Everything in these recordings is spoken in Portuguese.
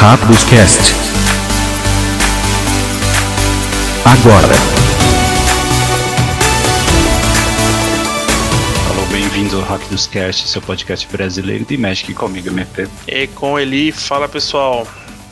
Rápidos Cast. Agora. Alô, bem-vindos ao Hack dos Cast, seu podcast brasileiro de Magic comigo, MP. E com Eli, fala pessoal.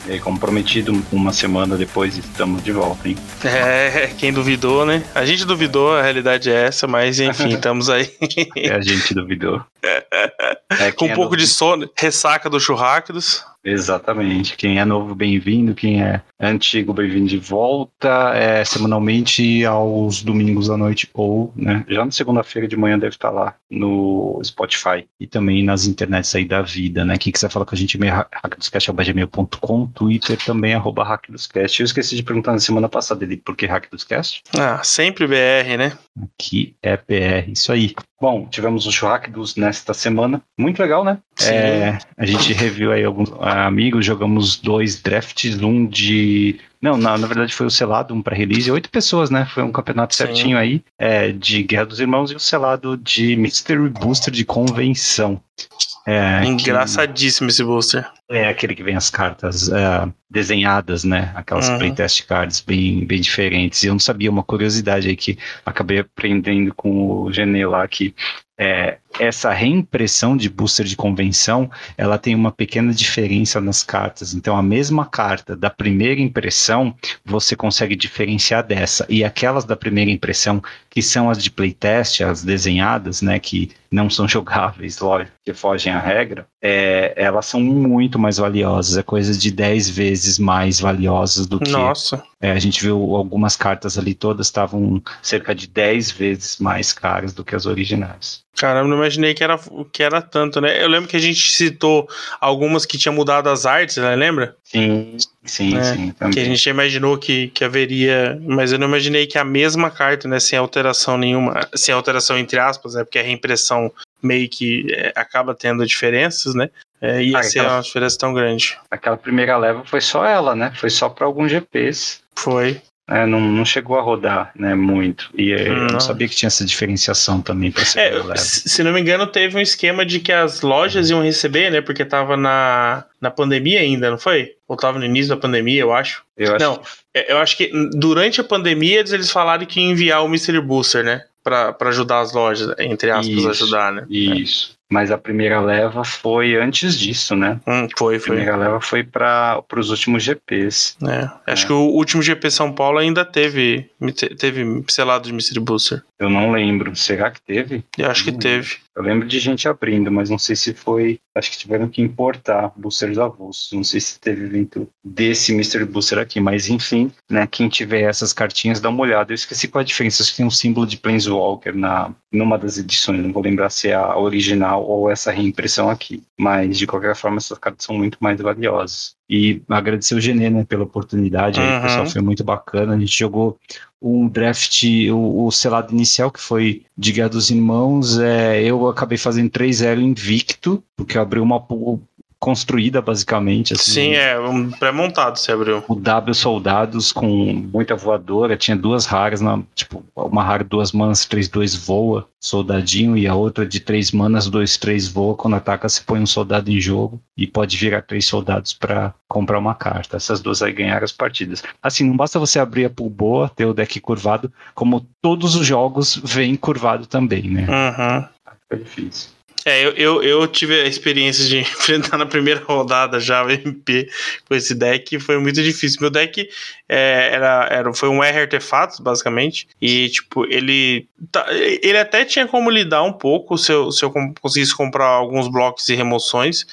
E como prometido, uma semana depois estamos de volta, hein? É, quem duvidou, né? A gente duvidou, a realidade é essa, mas enfim, estamos aí. É, a gente duvidou. É, Com um pouco é de sono, ressaca do churrascos. Exatamente. Quem é novo, bem-vindo. Quem é antigo, bem-vindo de volta. É, semanalmente aos domingos à noite ou, né, já na segunda-feira de manhã deve estar lá no Spotify e também nas internets aí da vida, né? Quem quiser falar com a gente, e-mail hackdoscast.gmail.com, Twitter também, arroba hackdoscast. Eu esqueci de perguntar na semana passada dele por que Hack dos Cast. Ah, sempre BR, né? Aqui é BR, isso aí. Bom, tivemos o churrasco dos nesta semana. Muito legal, né? É, a gente reviu aí alguns amigos, jogamos dois drafts, um de. Não, na, na verdade foi o selado, um para release, oito pessoas, né? Foi um campeonato Sim. certinho aí, é, de Guerra dos Irmãos e o selado de Mystery Booster de convenção. É, Engraçadíssimo que, esse booster. É aquele que vem as cartas é, desenhadas, né? Aquelas uhum. playtest cards bem, bem diferentes. E eu não sabia uma curiosidade aí que acabei aprendendo com o Genê lá que é, essa reimpressão de booster de convenção, ela tem uma pequena diferença nas cartas. Então, a mesma carta da primeira impressão, você consegue diferenciar dessa. E aquelas da primeira impressão, que são as de playtest, as desenhadas, né, que não são jogáveis, lógico, que fogem à regra, é, elas são muito mais valiosas. É coisa de 10 vezes mais valiosas do que. Nossa. É, a gente viu algumas cartas ali, todas estavam cerca de 10 vezes mais caras do que as originais. Caramba, não imaginei que era, que era tanto, né? Eu lembro que a gente citou algumas que tinham mudado as artes, né? Lembra? Sim, sim, é, sim. Também. Que a gente imaginou que, que haveria. Mas eu não imaginei que a mesma carta, né? Sem alteração nenhuma. Sem alteração entre aspas, né? Porque a reimpressão meio que é, acaba tendo diferenças, né? É, ia ah, ser aquela, uma diferença tão grande. Aquela primeira leva foi só ela, né? Foi só para alguns GPs. Foi. É, não, não chegou a rodar né, muito. E não. eu não sabia que tinha essa diferenciação também para ser é, Se não me engano, teve um esquema de que as lojas iam receber, né? Porque tava na, na pandemia ainda, não foi? Ou tava no início da pandemia, eu acho. Eu acho não, é, eu acho que durante a pandemia eles, falaram que iam enviar o Mystery Booster, né? Para ajudar as lojas, entre aspas, isso, ajudar, né? Isso. Mas a primeira leva foi antes disso, né? Hum, foi, a primeira foi. leva foi para os últimos GPs. É, acho é. que o último GP São Paulo ainda teve, teve selado de Mystery Booster. Eu não lembro. Será que teve? Eu acho que teve. Eu lembro de gente abrindo, mas não sei se foi. Acho que tiveram que importar boosters avulsos. Não sei se teve evento desse Mystery Booster aqui, mas enfim, né? Quem tiver essas cartinhas, dá uma olhada. Eu esqueci qual a diferença. Acho que tem um símbolo de Planeswalker na, numa das edições. Não vou lembrar se é a original ou essa reimpressão aqui. Mas de qualquer forma, essas cartas são muito mais valiosas. E agradecer o Genê, né, pela oportunidade. Uhum. Aí, pessoal, foi muito bacana. A gente jogou um draft, o, o selado inicial, que foi de Guerra dos Irmãos. É, eu acabei fazendo 3-0 invicto, porque abriu uma construída, basicamente. Assim, Sim, é, um pré-montado você abriu. O W Soldados com muita voadora, tinha duas raras, na, tipo, uma rara duas manas, 3-2 voa, soldadinho, e a outra de três manas, 2-3 voa, quando ataca você põe um soldado em jogo e pode virar três soldados para comprar uma carta. Essas duas aí ganharam as partidas. Assim, não basta você abrir a pool boa, ter o deck curvado, como todos os jogos vêm curvado também, né? Uhum. Foi difícil. É, eu, eu, eu, tive a experiência de enfrentar na primeira rodada já o MP com esse deck, foi muito difícil. Meu deck é, era, era, foi um R artefatos, basicamente, e, tipo, ele, tá, ele até tinha como lidar um pouco se eu, se eu conseguisse comprar alguns blocos e remoções,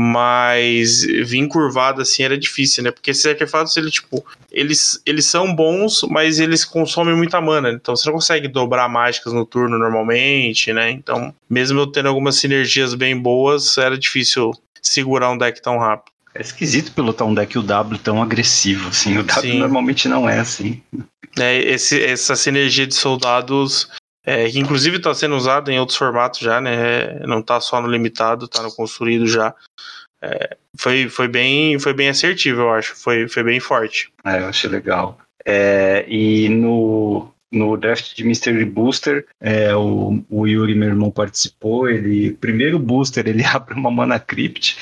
mas vir curvado assim era difícil, né? Porque esses artefatos, ele, tipo, eles, eles são bons, mas eles consomem muita mana, então você não consegue dobrar mágicas no turno normalmente, né? Então, mesmo eu tendo algumas sinergias bem boas, era difícil segurar um deck tão rápido. É esquisito pilotar um deck UW tão agressivo, assim. O W Sim. normalmente não é assim. É, esse, essa sinergia de soldados é, que inclusive está sendo usado em outros formatos já, né? Não está só no limitado, está no construído já. É, foi, foi, bem, foi bem assertivo, eu acho. Foi, foi bem forte. É, eu achei legal. É, e no, no draft de Mystery Booster, é, o, o Yuri, meu irmão, participou. Ele, primeiro booster, ele abre uma Mana Crypt.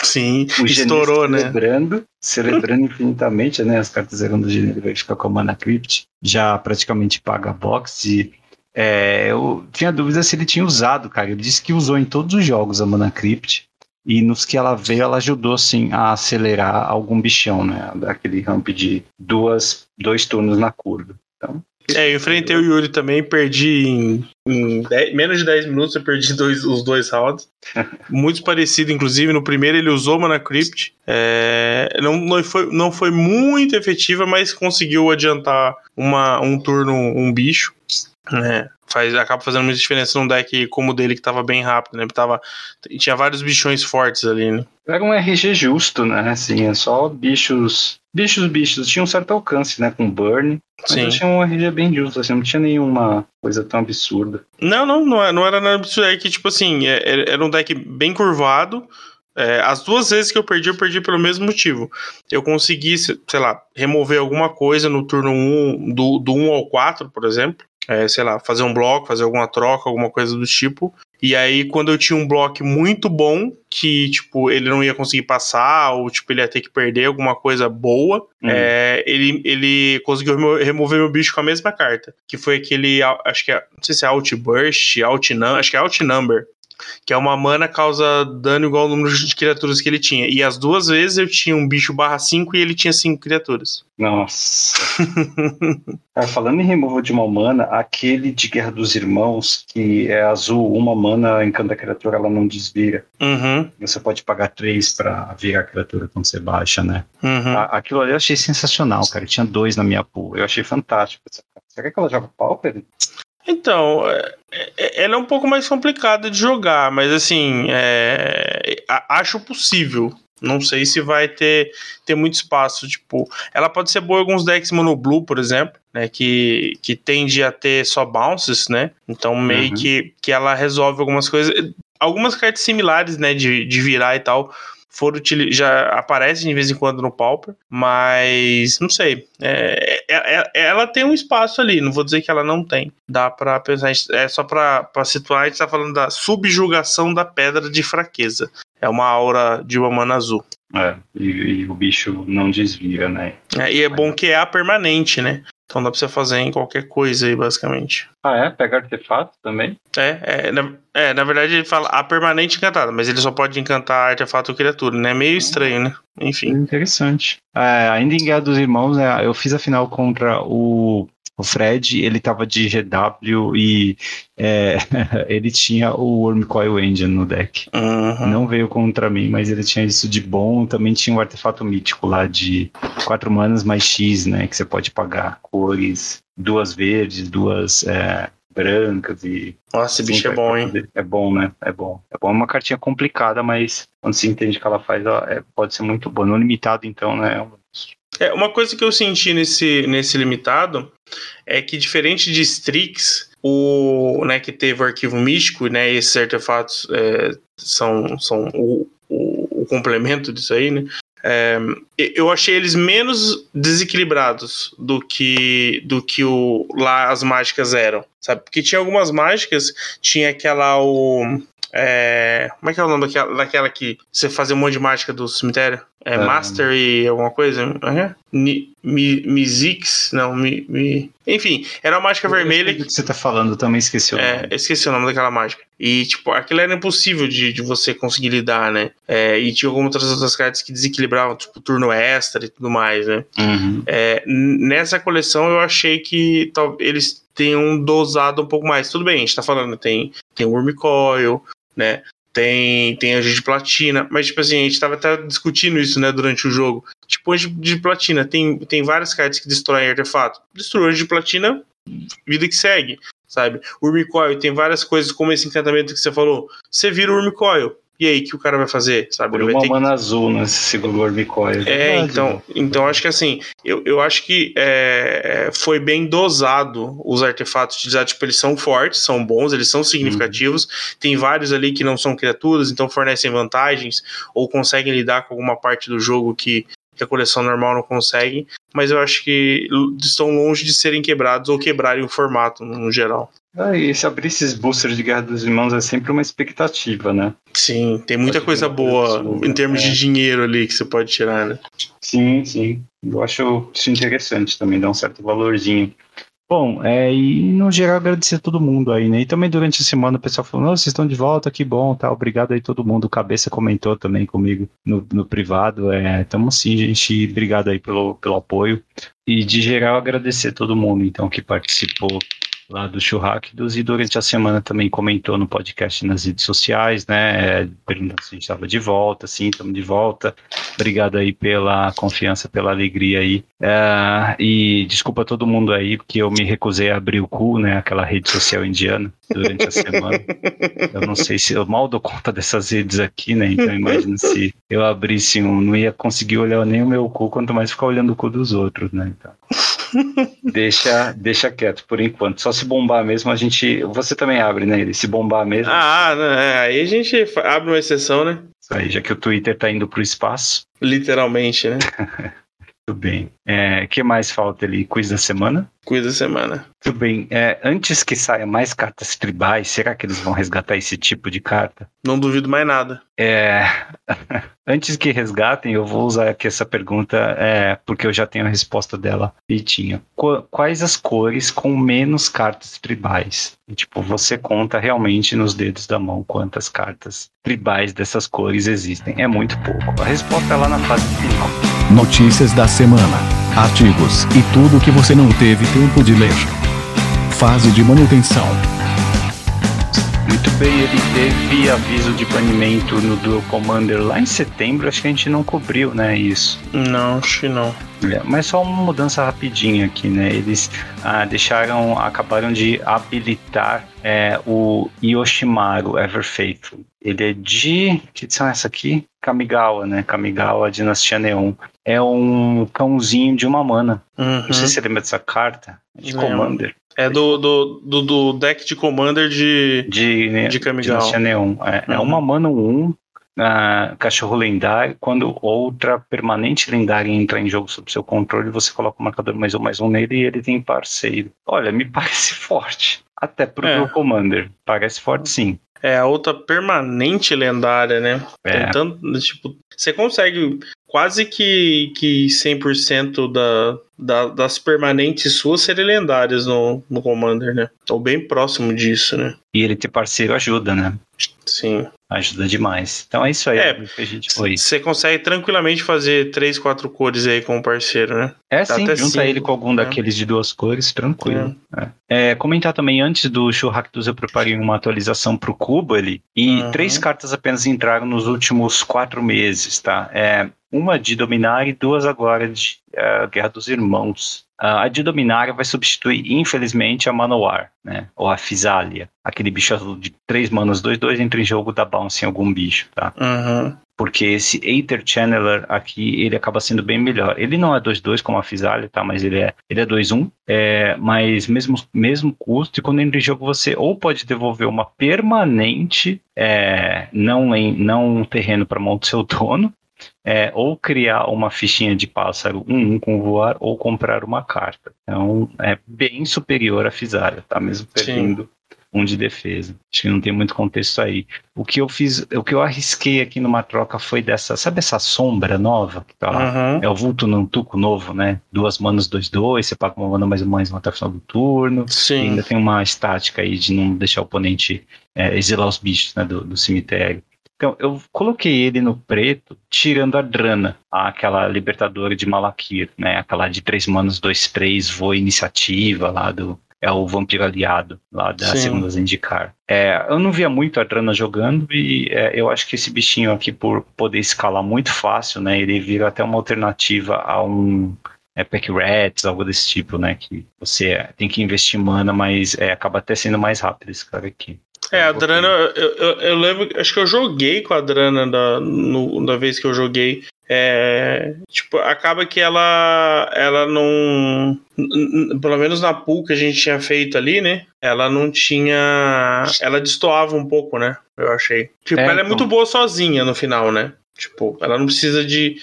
Sim, o estourou, né? Celebrando, celebrando infinitamente, né? As cartas zerando do ele vai ficar com a Mana Crypt. Já praticamente paga a box e é, eu tinha dúvida se ele tinha usado, cara. Ele disse que usou em todos os jogos a Mana Crypt. E nos que ela veio, ela ajudou, assim, a acelerar algum bichão, né? Daquele ramp de duas, dois turnos na curva. Então, é, eu enfrentei o Yuri também, perdi em, em dez, menos de 10 minutos, eu perdi dois, os dois rounds. Muito parecido, inclusive, no primeiro ele usou Mana Crypt. É, não, não, foi, não foi muito efetiva, mas conseguiu adiantar uma, um turno, um bicho. É, faz, acaba fazendo muita diferença num deck como o dele, que tava bem rápido, né? Tava, tinha vários bichões fortes ali, né? Era um RG justo, né? Assim, é só bichos. Bichos, bichos. Tinha um certo alcance, né? Com burn. Mas Sim. tinha um RG bem justo, assim, não tinha nenhuma coisa tão absurda. Não, não, não, é, não era nada absurdo. É que, tipo assim, é, era um deck bem curvado. É, as duas vezes que eu perdi, eu perdi pelo mesmo motivo. Eu consegui, sei lá, remover alguma coisa no turno 1, do, do 1 ao 4, por exemplo é, sei lá, fazer um bloco, fazer alguma troca, alguma coisa do tipo. E aí, quando eu tinha um bloco muito bom, que, tipo, ele não ia conseguir passar, ou, tipo, ele ia ter que perder alguma coisa boa, uhum. é, ele, ele conseguiu remover meu bicho com a mesma carta. Que foi aquele, acho que é, não sei se é Outburst, Outnumber, acho que é Outnumber que é uma mana causa dano igual ao número de criaturas que ele tinha. E as duas vezes eu tinha um bicho barra 5 e ele tinha 5 criaturas. Nossa. Cara, falando em removal de uma mana, aquele de Guerra dos Irmãos, que é azul, uma mana, encanta a criatura, ela não desvira. Uhum. Você pode pagar 3 pra virar a criatura quando você baixa, né? Uhum. aquilo ali eu achei sensacional, cara. Tinha dois na minha pool. Eu achei fantástico. Será que ela joga Pauper? Então, é, é, ela é um pouco mais complicada de jogar, mas assim, é, acho possível. Não sei se vai ter, ter muito espaço. Tipo, ela pode ser boa em alguns decks mono blue, por exemplo, né? Que, que tende a ter só bounces, né? Então, meio uhum. que, que ela resolve algumas coisas. Algumas cartas similares, né? De, de virar e tal foram já aparecem de vez em quando no Pauper, mas não sei. É, é, é, ela tem um espaço ali, não vou dizer que ela não tem. Dá para pensar, é só para situar, a gente tá falando da subjugação da pedra de fraqueza. É uma aura de uma mana azul. É, e, e o bicho não desvia, né? É, e é bom que é a permanente, né? Então dá pra você fazer em qualquer coisa aí, basicamente. Ah, é? Pega artefato também? É, é, na, é, na verdade ele fala a permanente encantada, mas ele só pode encantar artefato ou criatura, né? Meio estranho, né? Enfim. Interessante. É, ainda em Guerra dos Irmãos, né, eu fiz a final contra o o Fred, ele tava de GW e é, ele tinha o Wormcoil Engine no deck. Uhum. Não veio contra mim, mas ele tinha isso de bom. Também tinha um artefato mítico lá de 4 manas mais X, né? Que você pode pagar cores, duas verdes, duas é, brancas e. Nossa, esse bicho é bom, hein? É bom, né? É bom. É bom. É uma cartinha complicada, mas quando se entende que ela faz, ela é, pode ser muito boa. No limitado, então, né? É, uma coisa que eu senti nesse, nesse limitado é que, diferente de Strix, o, né, que teve o arquivo místico, né, esses artefatos é, são, são o, o, o, complemento disso aí, né? É, eu achei eles menos desequilibrados do que do que o, lá as mágicas eram, sabe? Porque tinha algumas mágicas, tinha aquela o é, como é que é o nome daquela, daquela que você fazia um monte de mágica do cemitério? É, é Master e alguma coisa? É? Mizix? Não, mi, mi, Enfim, era uma mágica vermelha. que você tá falando, também esqueci o é, nome. esqueci o nome daquela mágica. E, tipo, aquilo era impossível de, de você conseguir lidar, né? É, e tinha algumas outras cartas que desequilibravam, tipo, turno extra e tudo mais, né? Uhum. É, nessa coleção eu achei que tal, eles tenham dosado um pouco mais. Tudo bem, a gente tá falando, tem, tem Wormcoil, né? Tem, tem anjo de platina, mas tipo assim, a gente tava até discutindo isso, né, durante o jogo. Tipo, anjo de platina, tem, tem várias cartas que destroem artefato. Destrui anjo de platina, vida que segue, sabe? Urmicoil tem várias coisas, como esse encantamento que você falou. Você vira o Urmicoil, e aí, o que o cara vai fazer? Sabe? Ele vai uma mana que... azul nesse segundo Orbicoil. É, é então, então acho que assim, eu, eu acho que é, foi bem dosado os artefatos utilizados. Tipo, eles são fortes, são bons, eles são significativos. Uhum. Tem vários ali que não são criaturas, então fornecem vantagens ou conseguem lidar com alguma parte do jogo que que a coleção normal não consegue, mas eu acho que estão longe de serem quebrados ou quebrarem o formato no geral. Ah, e se abrir esses boosters de Guerra dos Irmãos é sempre uma expectativa, né? Sim, tem muita Pode coisa boa em termos é. de dinheiro ali que você pode tirar, né? Sim, sim. Eu acho isso interessante também, dá um certo valorzinho. Bom, é, e no geral agradecer a todo mundo aí, né? E também durante a semana o pessoal falou, "Nossa, vocês estão de volta, que bom, tá? Obrigado aí todo mundo. O Cabeça comentou também comigo no, no privado. É, tamo sim, gente. Obrigado aí pelo, pelo apoio. E de geral agradecer a todo mundo, então, que participou lá do Churrascos e durante a semana também comentou no podcast nas redes sociais, né? Perguntando se a gente estava de volta, sim, estamos de volta. Obrigado aí pela confiança, pela alegria aí. É, e desculpa todo mundo aí, porque eu me recusei a abrir o cu, né? Aquela rede social indiana durante a semana. Eu não sei se eu mal dou conta dessas redes aqui, né? Então imagina se eu abrisse um, não ia conseguir olhar nem o meu cu, quanto mais ficar olhando o cu dos outros, né? Então. Deixa, deixa quieto por enquanto. Só se bombar mesmo, a gente. Você também abre, né? Ele se bombar mesmo. Ah, né? aí a gente abre uma exceção, né? Isso aí, já que o Twitter tá indo pro espaço. Literalmente, né? Tudo bem. O que mais falta ali? Quiz da semana? Coisa da semana. Tudo bem. É, antes que saia mais cartas tribais, será que eles vão resgatar esse tipo de carta? Não duvido mais nada. É, antes que resgatem, eu vou usar aqui essa pergunta, é, porque eu já tenho a resposta dela e tinha. Qu- quais as cores com menos cartas tribais? E, tipo, você conta realmente nos dedos da mão quantas cartas tribais dessas cores existem. É muito pouco. A resposta é lá na fase final. Notícias da semana, artigos e tudo que você não teve tempo de ler. Fase de manutenção. Muito bem, ele teve aviso de banimento no Dual Commander lá em setembro, acho que a gente não cobriu, né, isso. Não, acho que não. É, mas só uma mudança rapidinha aqui, né? Eles ah, deixaram, acabaram de habilitar é, o Yoshimaru Everfaithful. Ele é de. Que edição é essa aqui? Kamigawa, né? Kamigawa Dinastia Neon. É um cãozinho de uma mana. Uhum. Não sei se você lembra dessa carta. De Lembro. Commander. É do, do, do, do deck de Commander de. De, De Kamigawa. Dinastia Neon. É, é Uhum. uma mana 1. ah, cachorro lendário, quando outra permanente lendária entra em jogo sob seu controle, você coloca o marcador mais um mais um nele e ele tem parceiro. Olha, me parece forte. Até pro É. meu Commander. Parece forte sim. É a outra permanente lendária, né? É. Tem tanto, tipo, você consegue quase que, que 100% da, da, das permanentes suas serem lendárias no, no Commander, né? Ou bem próximo disso, né? E ele ter parceiro ajuda, né? Sim. Ajuda demais. Então é isso aí. É, que a gente foi. Você consegue tranquilamente fazer três, quatro cores aí com o parceiro, né? É Dá sim, junta cinco, ele com algum né? daqueles de duas cores, tranquilo. É. É, comentar também, antes do Churractus eu preparei uma atualização pro Cuba ali, e Uhum. três cartas apenas entraram nos últimos quatro meses, tá? É, uma de Dominar e duas agora de eh, Guerra dos Irmãos. Ah, a de Dominar vai substituir, infelizmente, a Manowar, né? Ou a Fisalia. Aquele bicho azul de três manas, dois, dois, entra em jogo, dá bounce em algum bicho, tá? Uhum. porque esse Aether Channeler aqui, ele acaba sendo bem melhor. Ele não é 2-2 como a Fisalia, tá? Mas ele é, ele é 2-1. É, mas mesmo, mesmo custo, e quando entra em jogo você ou pode devolver uma permanente, é, não, em, não um terreno para mão do seu dono, é, ou criar uma fichinha de pássaro 1-1 com voar, ou comprar uma carta. Então, é bem superior à Fisalia, tá? Mesmo Sim. perdendo um de defesa. Acho que não tem muito contexto aí. O que eu fiz, o que eu arrisquei aqui numa troca foi dessa, sabe essa sombra nova que tá lá? Uhum. É o vulto Nantuco novo, né? Duas manas, dois, dois, você paga uma mana mais uma mais uma até o final do turno. E Sim. ainda tem uma estática aí de não deixar o oponente é, exilar os bichos né, do, do cemitério. Então, eu coloquei ele no preto, tirando a Drana, aquela libertadora de Malakir, né? Aquela de três manas, dois, três, voa iniciativa lá do. É o vampiro aliado lá da Sim. segunda Zendikar. É, eu não via muito a Drana jogando e é, eu acho que esse bichinho aqui, por poder escalar muito fácil, né? Ele vira até uma alternativa a um é, Pack Rats, algo desse tipo, né? Que você tem que investir mana, mas é, acaba até sendo mais rápido esse cara aqui. É, a Um. Drana, eu, eu, eu lembro, acho que eu joguei com a Drana da, no, da vez que eu joguei. É, tipo, acaba que ela, ela não, pelo menos na pool que a gente tinha feito ali, né? Ela não tinha, ela destoava um pouco, né? Eu achei. Tipo, É, ela é então. muito boa sozinha no final, né? Tipo, ela não precisa de,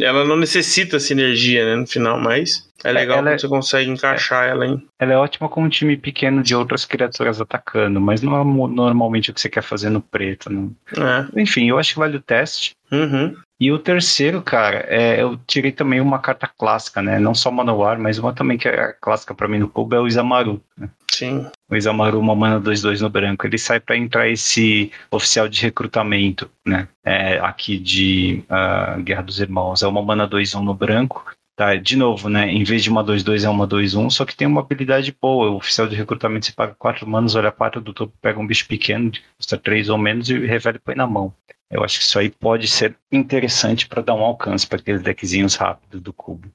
ela não necessita sinergia, né, no final, mas é legal ela, quando você consegue encaixar ela em. Ela é ótima com um time pequeno de outras criaturas atacando, mas não é normalmente o que você quer fazer no preto. Não. É. Enfim, eu acho que vale o teste. Uhum. E o terceiro, cara, é, eu tirei também uma carta clássica, né? Não só Manowar, mas uma também que é clássica para mim no cubo é o Isamaru. Né? Sim. O Isamaru, uma mana 2-2 no branco. Ele sai para entrar esse oficial de recrutamento, né? É, aqui de uh, Guerra dos Irmãos. É uma mana 2-1 no branco. Tá, de novo, né? Em vez de uma 2-2 é uma 2-1, só que tem uma habilidade boa. O oficial de recrutamento você paga 4 manos, olha 4 do topo, pega um bicho pequeno, custa 3 ou menos e revela e põe na mão. Eu acho que isso aí pode ser interessante para dar um alcance para aqueles deckzinhos rápidos do cubo.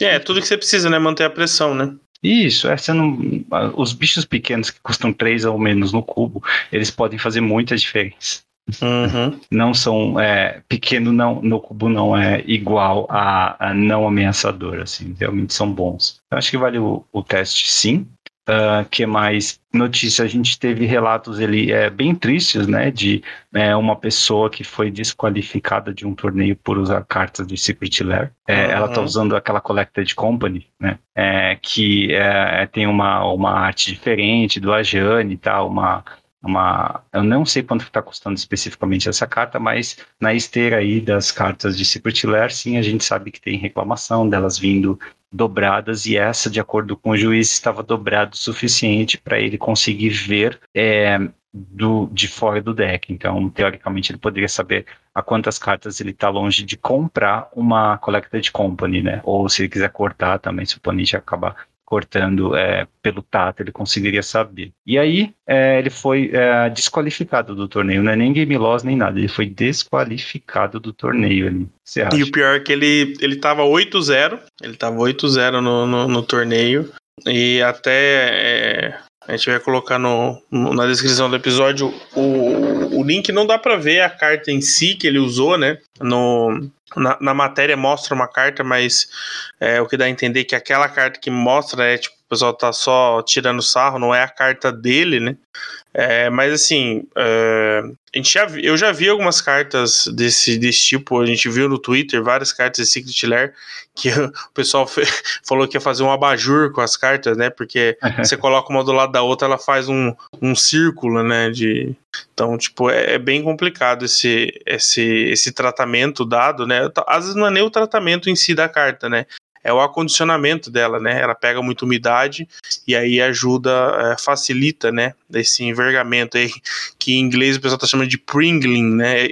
É, tudo que você precisa, né? Manter a pressão, né? Isso, é, não, os bichos pequenos que custam 3 ou menos no cubo, eles podem fazer muita diferença. Uhum. Não são é, pequeno não no cubo não é igual a, a, não ameaçador, assim, realmente são bons. Eu acho que vale o, o teste, sim. Uh, que mais notícia a gente teve relatos ele é bem tristes né de é, uma pessoa que foi desqualificada de um torneio por usar cartas de Secret Lair é, uhum. ela está usando aquela Collected Company né é, que é, tem uma, uma arte diferente do Ajane e tal uma uma. Eu não sei quanto está custando especificamente essa carta, mas na esteira aí das cartas de Secret Lair, sim, a gente sabe que tem reclamação delas vindo dobradas e essa, de acordo com o juiz, estava dobrado o suficiente para ele conseguir ver é, do, de fora do deck. Então, teoricamente, ele poderia saber a quantas cartas ele está longe de comprar uma Collected Company, né? Ou se ele quiser cortar também, se o oponente acabar cortando é, pelo tato, ele conseguiria saber. E aí é, ele foi é, desqualificado do torneio, não é nem game loss nem nada, ele foi desqualificado do torneio ali. E o pior é que ele, ele tava 8-0, ele tava 8-0 no, no, no, torneio, e até é, a gente vai colocar no, no, na descrição do episódio o, o link, não dá para ver a carta em si que ele usou, né? No, na, na matéria mostra uma carta, mas é, o que dá a entender é que aquela carta que mostra é tipo, o pessoal tá só tirando sarro, não é a carta dele, né? É, mas assim, é, a gente já, eu já vi algumas cartas desse, desse tipo, a gente viu no Twitter várias cartas de Secret Lair que o pessoal falou que ia fazer um abajur com as cartas, né? Porque você coloca uma do lado da outra, ela faz um, um círculo, né? De, então, tipo, é, é, bem complicado esse, esse, esse tratamento dado, né? Às vezes não é nem o tratamento em si da carta, né? É o acondicionamento dela, né? Ela pega muita umidade e aí ajuda, é, facilita, né? Esse envergamento aí, que em inglês o pessoal tá chamando de pringling, né?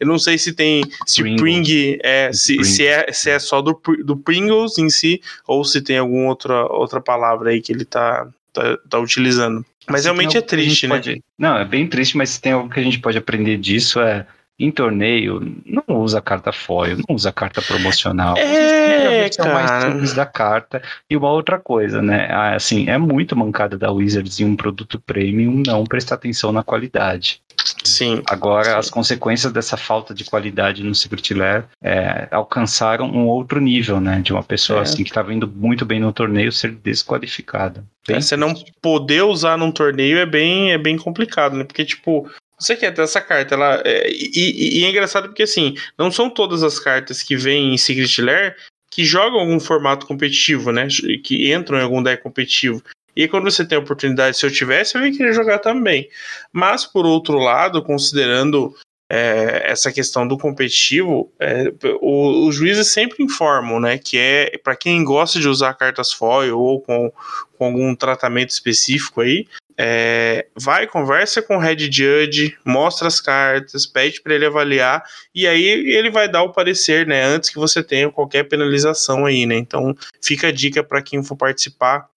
Eu não sei se tem, se pring é, se, se, é, se é só do, do Pringles em si, ou se tem alguma outra, outra palavra aí que ele tá, tá, tá utilizando. Mas se realmente é triste, né? Pode... Não, é bem triste, mas se tem algo que a gente pode aprender disso é em torneio, não usa carta foil, não usa carta promocional. É, cara. mais simples da carta. E uma outra coisa, né? Ah, assim, é muito mancada da Wizards em um produto premium não prestar atenção na qualidade. Sim. Agora, sim. as consequências dessa falta de qualidade no Secret Lair é, alcançaram um outro nível, né? De uma pessoa é. assim que estava indo muito bem no torneio ser desqualificada. É, você não poder usar num torneio é bem, é bem complicado, né? Porque, tipo, você quer ter essa carta, ela. É, e, e, é engraçado porque assim, não são todas as cartas que vêm em Secret Lair que jogam algum formato competitivo, né? Que entram em algum deck competitivo. E quando você tem a oportunidade, se eu tivesse, eu ia querer jogar também. Mas, por outro lado, considerando é, essa questão do competitivo, é, os juízes sempre informam, né? Que é para quem gosta de usar cartas foil ou com, com algum tratamento específico aí, é, vai, conversa com o Head Judge, mostra as cartas, pede para ele avaliar e aí ele vai dar o parecer, né, antes que você tenha qualquer penalização aí, né? Então, fica a dica para quem for participar,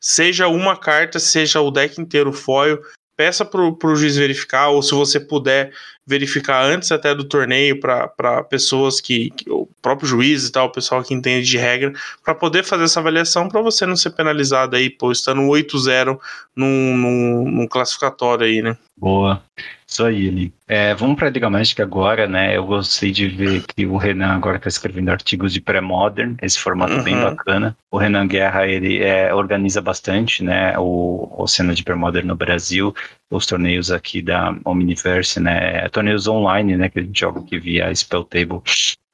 seja uma carta, seja o deck inteiro foil, peça para o juiz verificar, ou se você puder verificar antes até do torneio para pessoas que, que, o próprio juiz e tal, o pessoal que entende de regra, para poder fazer essa avaliação para você não ser penalizado aí, pô, estando 8-0 num, num, num classificatório aí, né? Boa. Isso aí, Eli. É, vamos para a Liga Mágica agora, né? Eu gostei de ver que o Renan agora está escrevendo artigos de pré-modern, esse formato uhum. bem bacana. O Renan Guerra, ele é, organiza bastante, né? O, o cena de pré-modern no Brasil, os torneios aqui da Omniverse, né? Torneios online, né? Que a gente joga aqui via Spell Table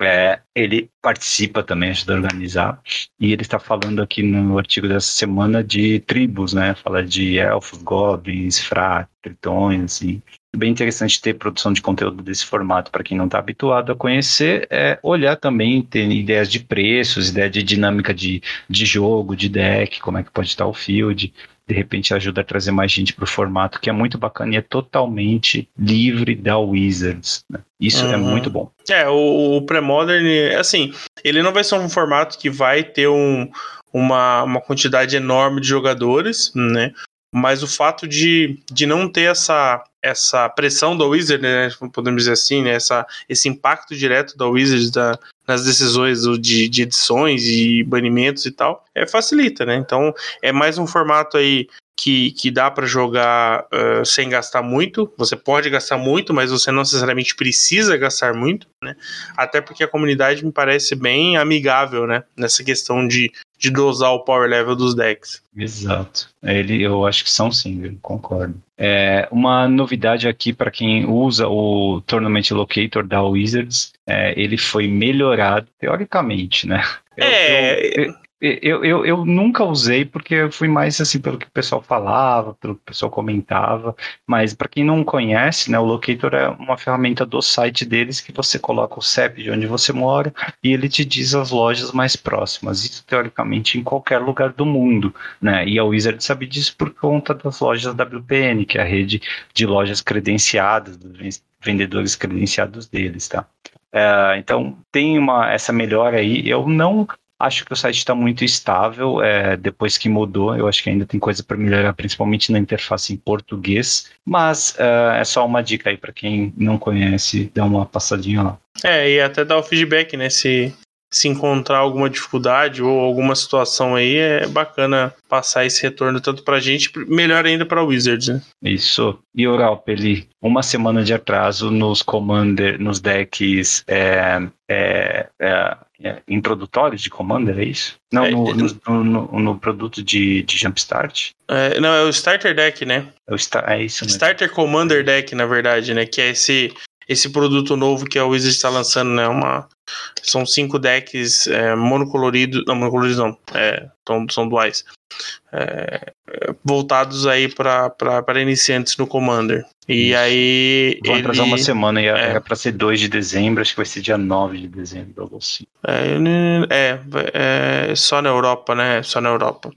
É, ele participa também, ajuda a organizar, e ele está falando aqui no artigo dessa semana de tribos, né? Fala de elfos, goblins, fracos, tritões, assim. Bem interessante ter produção de conteúdo desse formato para quem não está habituado a conhecer, é olhar também, ter ideias de preços, ideia de dinâmica de, de jogo, de deck, como é que pode estar o field, de repente ajuda a trazer mais gente para o formato, que é muito bacana e é totalmente livre da Wizards. Né? Isso é uhum. é muito bom. É, o, o Premodern, assim, ele não vai ser um formato que vai ter um, uma, uma quantidade enorme de jogadores, né? Mas o fato de, de não ter essa, essa pressão da Wizard, né, podemos dizer assim, né, essa, esse impacto direto da Wizard da, nas decisões de, de edições e banimentos e tal, é, facilita, né? Então é mais um formato aí que, que dá para jogar uh, sem gastar muito. Você pode gastar muito, mas você não necessariamente precisa gastar muito, né? Até porque a comunidade me parece bem amigável, né? Nessa questão de, de dosar o power level dos decks. Exato. Ele, eu acho que são sim, eu concordo. É, uma novidade aqui para quem usa o Tournament Locator da Wizards, é, ele foi melhorado teoricamente, né? Eu, é, eu, eu, eu, eu nunca usei porque eu fui mais assim pelo que o pessoal falava, pelo que o pessoal comentava, mas para quem não conhece, né, o Locator é uma ferramenta do site deles que você coloca o CEP de onde você mora e ele te diz as lojas mais próximas, isso teoricamente em qualquer lugar do mundo, né, e a Wizard sabe disso por conta das lojas WPN, que é a rede de lojas credenciadas, dos vendedores credenciados deles, tá? É, então tem uma essa melhora aí. Eu não Acho que o site está muito estável é, depois que mudou. Eu acho que ainda tem coisa para melhorar, principalmente na interface em português. Mas uh, é só uma dica aí para quem não conhece, dá uma passadinha lá. É, e até dar o feedback, né? Se, se encontrar alguma dificuldade ou alguma situação aí, é bacana passar esse retorno tanto para a gente, melhor ainda para o Wizards, né? Isso. E ele uma semana de atraso nos Commander, nos decks é, é, é é, introdutórios de Commander, é isso? Não, é, no, no, no, no, produto de, de Jumpstart? É, não, é o Starter Deck, né? É, o é isso mesmo. Starter Commander Deck, na verdade, né? Que é esse, esse produto novo que a Wizard está lançando, né? Uma, são cinco decks é, monocoloridos. Não, monocoloridos não. É, são, são duais. É, voltados aí para iniciantes no Commander. E Isso. aí. Vão atrasar uma semana, e é. era para ser 2 de dezembro, acho que vai ser dia 9 de dezembro, algo assim. É, é, é, só na Europa, né? Só na Europa.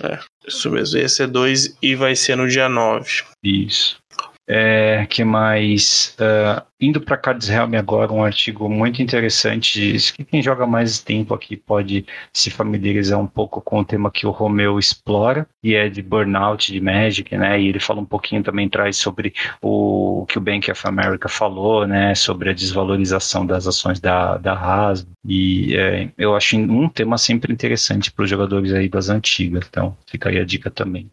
É, isso mesmo. Ia ser 2 e vai ser no dia 9. Isso. É, que mais? Uh, indo para Cards Realm agora, um artigo muito interessante. Que quem joga mais tempo aqui pode se familiarizar um pouco com o tema que o Romeu explora, e é de burnout, de Magic, né? E ele fala um pouquinho também, traz sobre o que o Bank of America falou, né? Sobre a desvalorização das ações da, da Hasbro. E é, eu acho um tema sempre interessante para os jogadores aí das antigas. Então, fica aí a dica também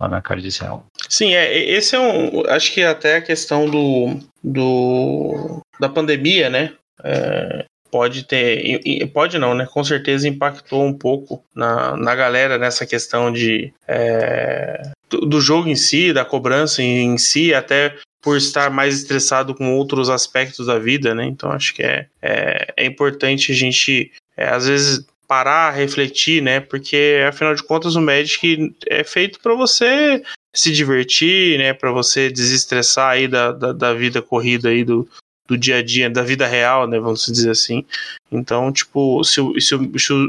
lá na Cardicial. Sim, é, esse é um. Acho que até a questão do. do da pandemia, né? É, pode ter. Pode não, né? Com certeza impactou um pouco na, na galera nessa questão de. É, do, do jogo em si, da cobrança em, em si, até por estar mais estressado com outros aspectos da vida, né? Então acho que é, é, é importante a gente, é, às vezes, parar, refletir, né? Porque afinal de contas o Magic é feito para você se divertir, né? Para você desestressar aí da, da, da, vida corrida aí do, do dia a dia, da vida real, né? Vamos dizer assim. Então, tipo, se, se,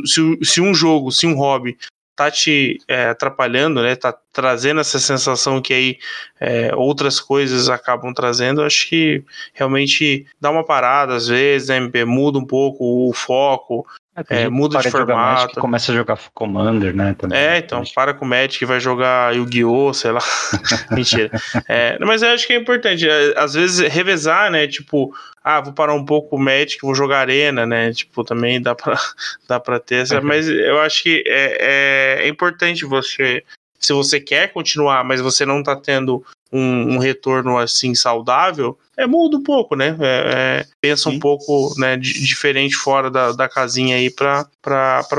se, se, um jogo, se um hobby tá te é, atrapalhando, né? Tá trazendo essa sensação que aí é, outras coisas acabam trazendo. Acho que realmente dá uma parada às vezes, né? Muda um pouco o foco, é, muda de formato. De começa a jogar Commander, né? Também. É, então, para com o Magic, vai jogar Yu-Gi-Oh!, sei lá. Mentira. É, mas eu acho que é importante, é, às vezes, revezar, né? Tipo, ah, vou parar um pouco o Magic, vou jogar Arena, né? Tipo, também dá pra, dá pra ter essa. Mas eu acho que é, é, é importante você se você quer continuar, mas você não tá tendo um, um retorno assim saudável, é muda um pouco, né? É, é, pensa Sim. um pouco né, diferente fora da, da casinha aí para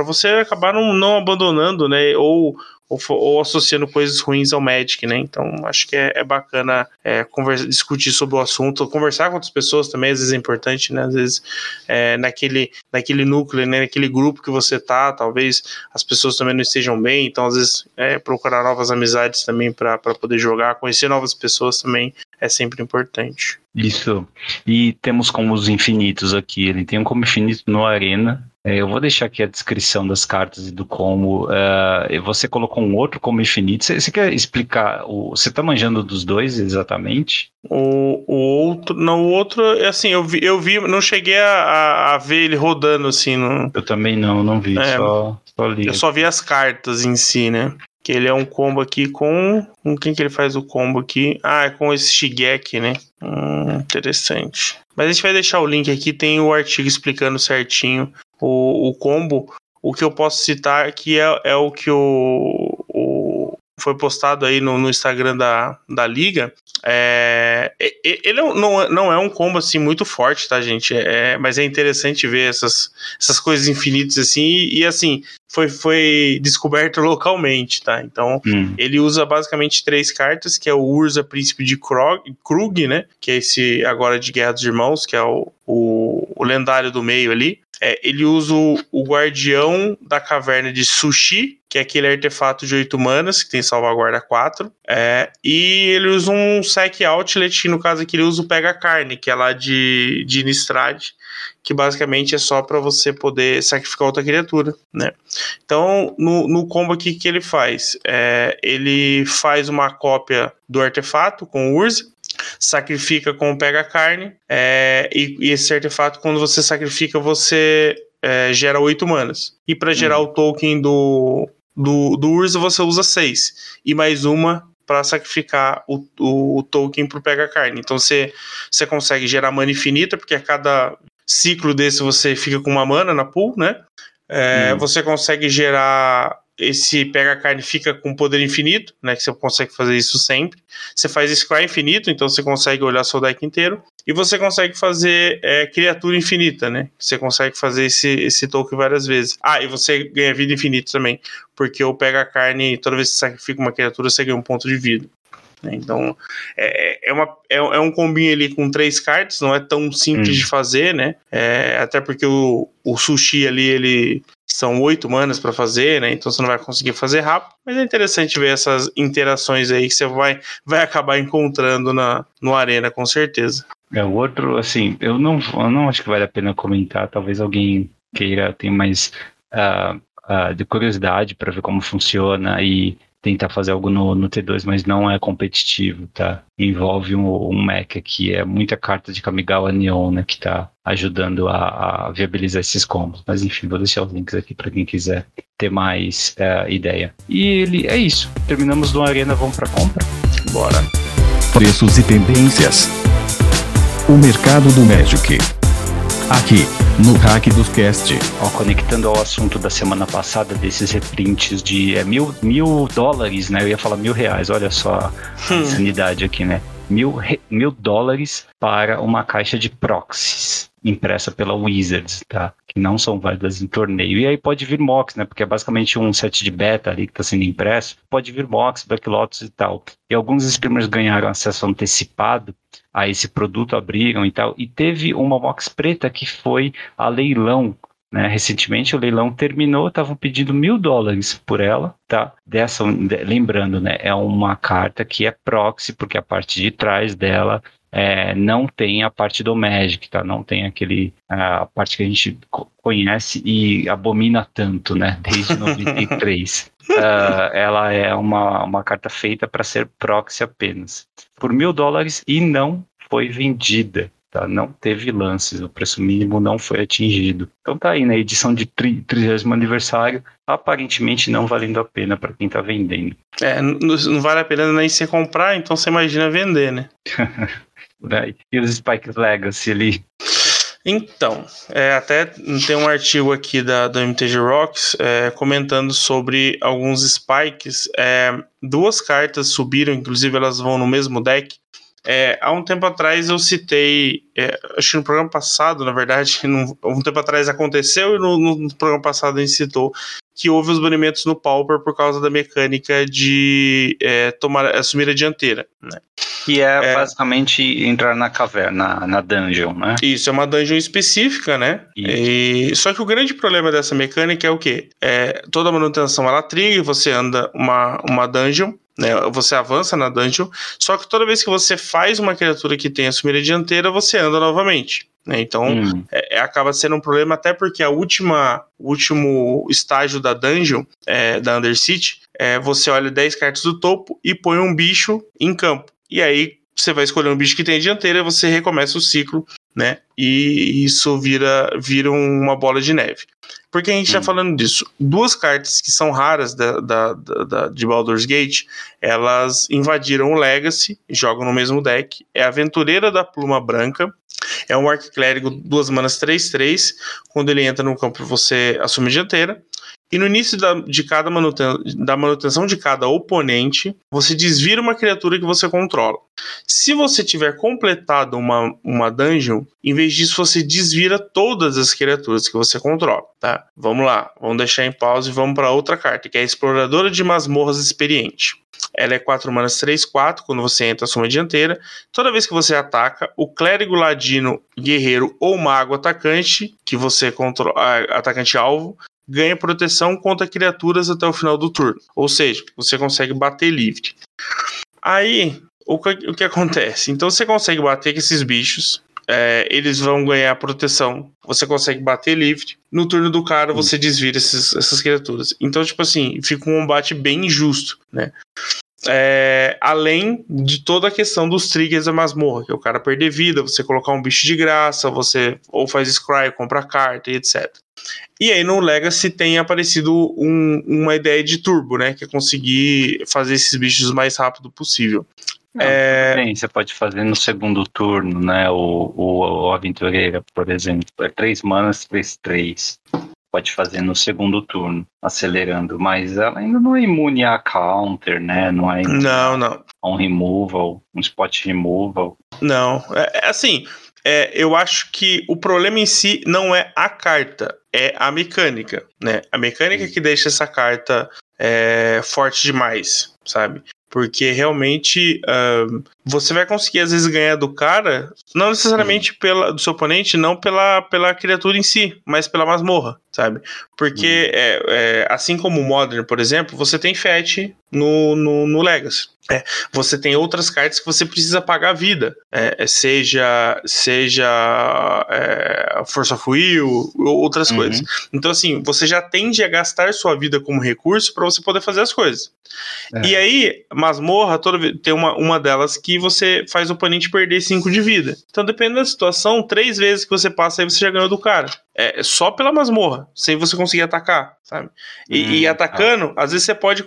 você acabar não, não abandonando, né? Ou, ou, ou associando coisas ruins ao Magic, né? Então acho que é, é bacana é, conversa, discutir sobre o assunto, conversar com outras pessoas também, às vezes é importante, né? Às vezes é, naquele, naquele núcleo, né? naquele grupo que você tá, talvez as pessoas também não estejam bem, então às vezes é, procurar novas amizades também para poder jogar, conhecer novas pessoas também é sempre importante. Isso. E temos como os infinitos aqui. Ele tem um como infinito no Arena. É, eu vou deixar aqui a descrição das cartas e do como. Uh, você colocou um outro como infinito. Você, quer explicar? O, você está manjando dos dois exatamente? O, o outro. Não, o outro, é assim, eu vi, eu vi não cheguei a, a ver ele rodando assim. No... Eu também não, não vi. É, só, só li. Eu só vi as cartas em si, né? Que ele é um combo aqui com. Com quem que ele faz o combo aqui? Ah, é com esse Shigeki, né? Hum, interessante. Mas a gente vai deixar o link aqui, tem o artigo explicando certinho o, o combo. O que eu posso citar aqui é, é o que o, o, foi postado aí no, no Instagram da, da Liga. É, ele é não, não é um combo assim muito forte, tá, gente? É, mas é interessante ver essas, essas coisas infinitas assim. E, e assim, foi, foi descoberto localmente, tá? Então, hum. ele usa basicamente três cartas, que é o Urza Príncipe de Krog, Krug, né? Que é esse agora de Guerra dos Irmãos, que é o, o, o lendário do meio ali. É, ele usa o, Guardião da Caverna de Sushi, que é aquele artefato de 8 manas, que tem salvaguarda 4. É, e ele usa um Sec Outlet, no caso aqui ele usa o Pega Carne, que é lá de, de Nistrad, que basicamente é só para você poder sacrificar outra criatura, né? Então, no, no combo aqui que ele faz, é, ele faz uma cópia do artefato com o Urza, sacrifica com o pega carne, é, e, e, esse artefato, quando você sacrifica, você é, gera 8 manas. E para gerar hum. o token do, do, do Urza, você usa 6. E mais uma para sacrificar o, o, o token para o pega carne. Então você, você consegue gerar mana infinita, porque a cada ciclo desse você fica com uma mana na pool, né? É, hum. Você consegue gerar esse pega carne fica com poder infinito, né? Que você consegue fazer isso sempre. Você faz Scry infinito, então você consegue olhar seu deck inteiro. E você consegue fazer é, criatura infinita, né? Você consegue fazer esse, esse token várias vezes. Ah, e você ganha vida infinita também. Porque o pega carne, toda vez que você sacrifica uma criatura, você ganha um ponto de vida. Né? Então, é, é, uma, é, é, um combinho ali com três cartas, não é tão simples hum. de fazer, né? É, até porque o, o sushi ali, ele são oito manas para fazer, né? Então você não vai conseguir fazer rápido. Mas é interessante ver essas interações aí que você vai, vai acabar encontrando na, no Arena, com certeza. É, o outro, assim, eu não, eu não acho que vale a pena comentar. Talvez alguém queira ter mais uh, uh, de curiosidade para ver como funciona e tentar fazer algo no, no T2, mas não é competitivo, tá? Envolve um, um mecha que é muita carta de Kamigawa Neon, né? Que tá ajudando a, a viabilizar esses combos. Mas enfim, vou deixar os links aqui para quem quiser ter mais uh, ideia. E ele é isso. Terminamos no Arena, vamos para compra? Bora. Preços e tendências. O mercado do Magic. Aqui, no Hack dos Cast. Ó, conectando ao assunto da semana passada, desses reprints de é, mil, mil dólares, né? Eu ia falar mil reais, olha só a hum. sanidade aqui, né? Mil, mil dólares para uma caixa de proxies impressa pela Wizards, tá? Que não são válidas em torneio. E aí pode vir MOX, né? Porque é basicamente um set de beta ali que está sendo impresso. Pode vir MOX, Black Lotus e tal. E alguns streamers ganharam acesso antecipado a esse produto, abriram e tal. E teve uma MOX preta que foi a leilão né, recentemente o leilão terminou, estavam pedindo mil dólares por ela, tá? Dessa, lembrando, né, é uma carta que é proxy, porque a parte de trás dela é, não tem a parte do Magic, tá? Não tem aquele a parte que a gente conhece e abomina tanto, né? Desde 93. uh, ela é uma, uma carta feita para ser proxy apenas. Por mil dólares e não foi vendida. Tá? Não teve lances, o preço mínimo não foi atingido. Então tá aí, na né? edição de 30 aniversário, aparentemente não valendo a pena para quem tá vendendo. É, não, não, vale a pena nem se comprar, então você imagina vender, né? E os Spikes Legacy ali? Então, é, até tem um artigo aqui da, do MTG Rocks é, comentando sobre alguns spikes. É, duas cartas subiram, inclusive elas vão no mesmo deck. É, há um tempo atrás eu citei, é, acho que no programa passado, na verdade, num, um tempo atrás aconteceu e no, no programa passado a gente citou que houve os banimentos no Pauper por causa da mecânica de é, tomar, assumir a dianteira. Né? Que é, é, basicamente entrar na caverna, na, na, dungeon, né? Isso, é uma dungeon específica, né? E, só que o grande problema dessa mecânica é o quê? É, toda manutenção ela triga e você anda uma, uma dungeon, né? Você avança na dungeon, só que toda vez que você faz uma criatura que tem a dianteira, você anda novamente. Né? Então, hum. é, acaba sendo um problema até porque a última, o último estágio da dungeon, é, da Undercity, é você olha 10 cartas do topo e põe um bicho em campo. E aí você vai escolher um bicho que tem dianteira e você recomeça o ciclo, né? E isso vira, vira uma bola de neve. Por que a gente está hum. falando disso? Duas cartas que são raras da, da, da, da, de Baldur's Gate, elas invadiram o Legacy, jogam no mesmo deck. É a Aventureira da Pluma Branca é um arquiclérigo, duas manas 3-3. Quando ele entra no campo, você assume a dianteira. E no início da, de cada manuten da manutenção de cada oponente, você desvira uma criatura que você controla. Se você tiver completado uma, uma dungeon, em vez disso você desvira todas as criaturas que você controla, tá? Vamos lá, vamos deixar em pausa e vamos para outra carta, que é a Exploradora de Masmorras Experiente. Ela é 4 manas 3, 4 quando você entra a soma dianteira. Toda vez que você ataca, o clérigo ladino, guerreiro ou mago atacante, que você controla, atacante alvo, ganha proteção contra criaturas até o final do turno. Ou seja, você consegue bater livre. Aí, o que, o que acontece? Então você consegue bater com esses bichos. É, eles vão ganhar proteção. Você consegue bater livre. No turno do cara, você desvira esses, essas criaturas. Então, tipo assim, fica um combate bem injusto, né? É, além de toda a questão dos triggers da masmorra, que é o cara perder vida, você colocar um bicho de graça, você ou faz scry, compra carta e etc. E aí no Legacy tem aparecido um, uma ideia de turbo, né? Que é conseguir fazer esses bichos o mais rápido possível. Não, é... Bem, você pode fazer no segundo turno, né? O, o, o Aventureira, por exemplo. É 3 manas, 3, 3. Pode fazer no segundo turno, acelerando. Mas ela ainda não é imune a counter, né? Não é não, não. a um removal, um spot removal. Não, é, é assim. É, eu acho que o problema em si não é a carta, é a mecânica, né? A mecânica que deixa essa carta é, forte demais, sabe? Porque realmente uh, você vai conseguir, às vezes, ganhar do cara, não necessariamente pela, do seu oponente, não pela, pela criatura em si, mas pela masmorra, sabe? Porque, uhum. é, é, assim como o Modern, por exemplo, você tem FET no, no, no Legacy. É, você tem outras cartas que você precisa pagar vida, é, é seja seja é, Force of Will, outras uhum. coisas. Então, assim, você já tende a gastar sua vida como recurso para você poder fazer as coisas. É. E aí, masmorra, toda, tem uma, uma delas que você faz o oponente perder 5 de vida. Então, dependendo da situação, três vezes que você passa aí, você já ganhou do cara. É só pela masmorra, sem você conseguir atacar, sabe? E, hum, e atacando, ah. às vezes você pode,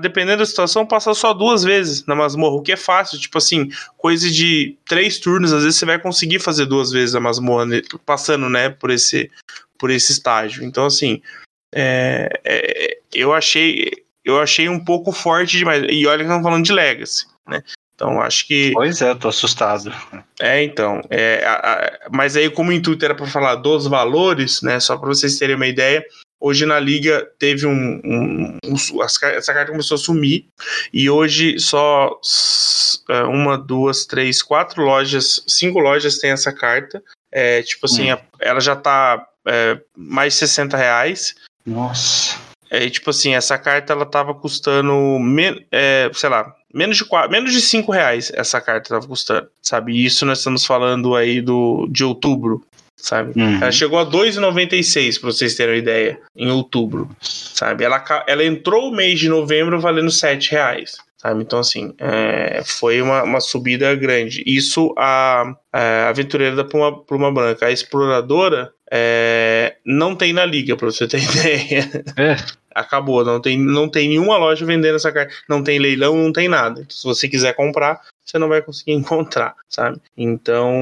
dependendo da situação, passar só duas vezes na masmorra, o que é fácil, tipo assim, coisa de três turnos, às vezes você vai conseguir fazer duas vezes a masmorra, passando, né, por esse, por esse estágio. Então, assim, é, é, eu achei eu achei um pouco forte demais. E olha que estamos falando de Legacy, né? Então acho que. Pois é, tô assustado. É, então. É, a, a, mas aí, como o intuito era para falar dos valores, né? Só para vocês terem uma ideia, hoje na liga teve um. um, um essa carta começou a sumir. E hoje só é, uma, duas, três, quatro lojas, cinco lojas tem essa carta. É, tipo assim, hum. ela já tá é, mais 60 reais. Nossa. É, tipo assim, essa carta ela tava custando, é, sei lá, menos de, quatro, menos de 5 reais essa carta tava custando, sabe? E isso nós estamos falando aí do, de outubro, sabe? Uhum. Ela chegou a 2,96 para vocês terem uma ideia, em outubro, sabe? Ela, ela entrou o mês de novembro valendo 7 reais. Sabe? Então, assim, é, foi uma, uma subida grande. Isso a, a aventureira da Pluma, Pluma Branca. A exploradora é, não tem na liga, pra você ter ideia. É. Acabou, não tem, não tem nenhuma loja vendendo essa carta, não tem leilão, não tem nada. Então, se você quiser comprar, você não vai conseguir encontrar, sabe? Então,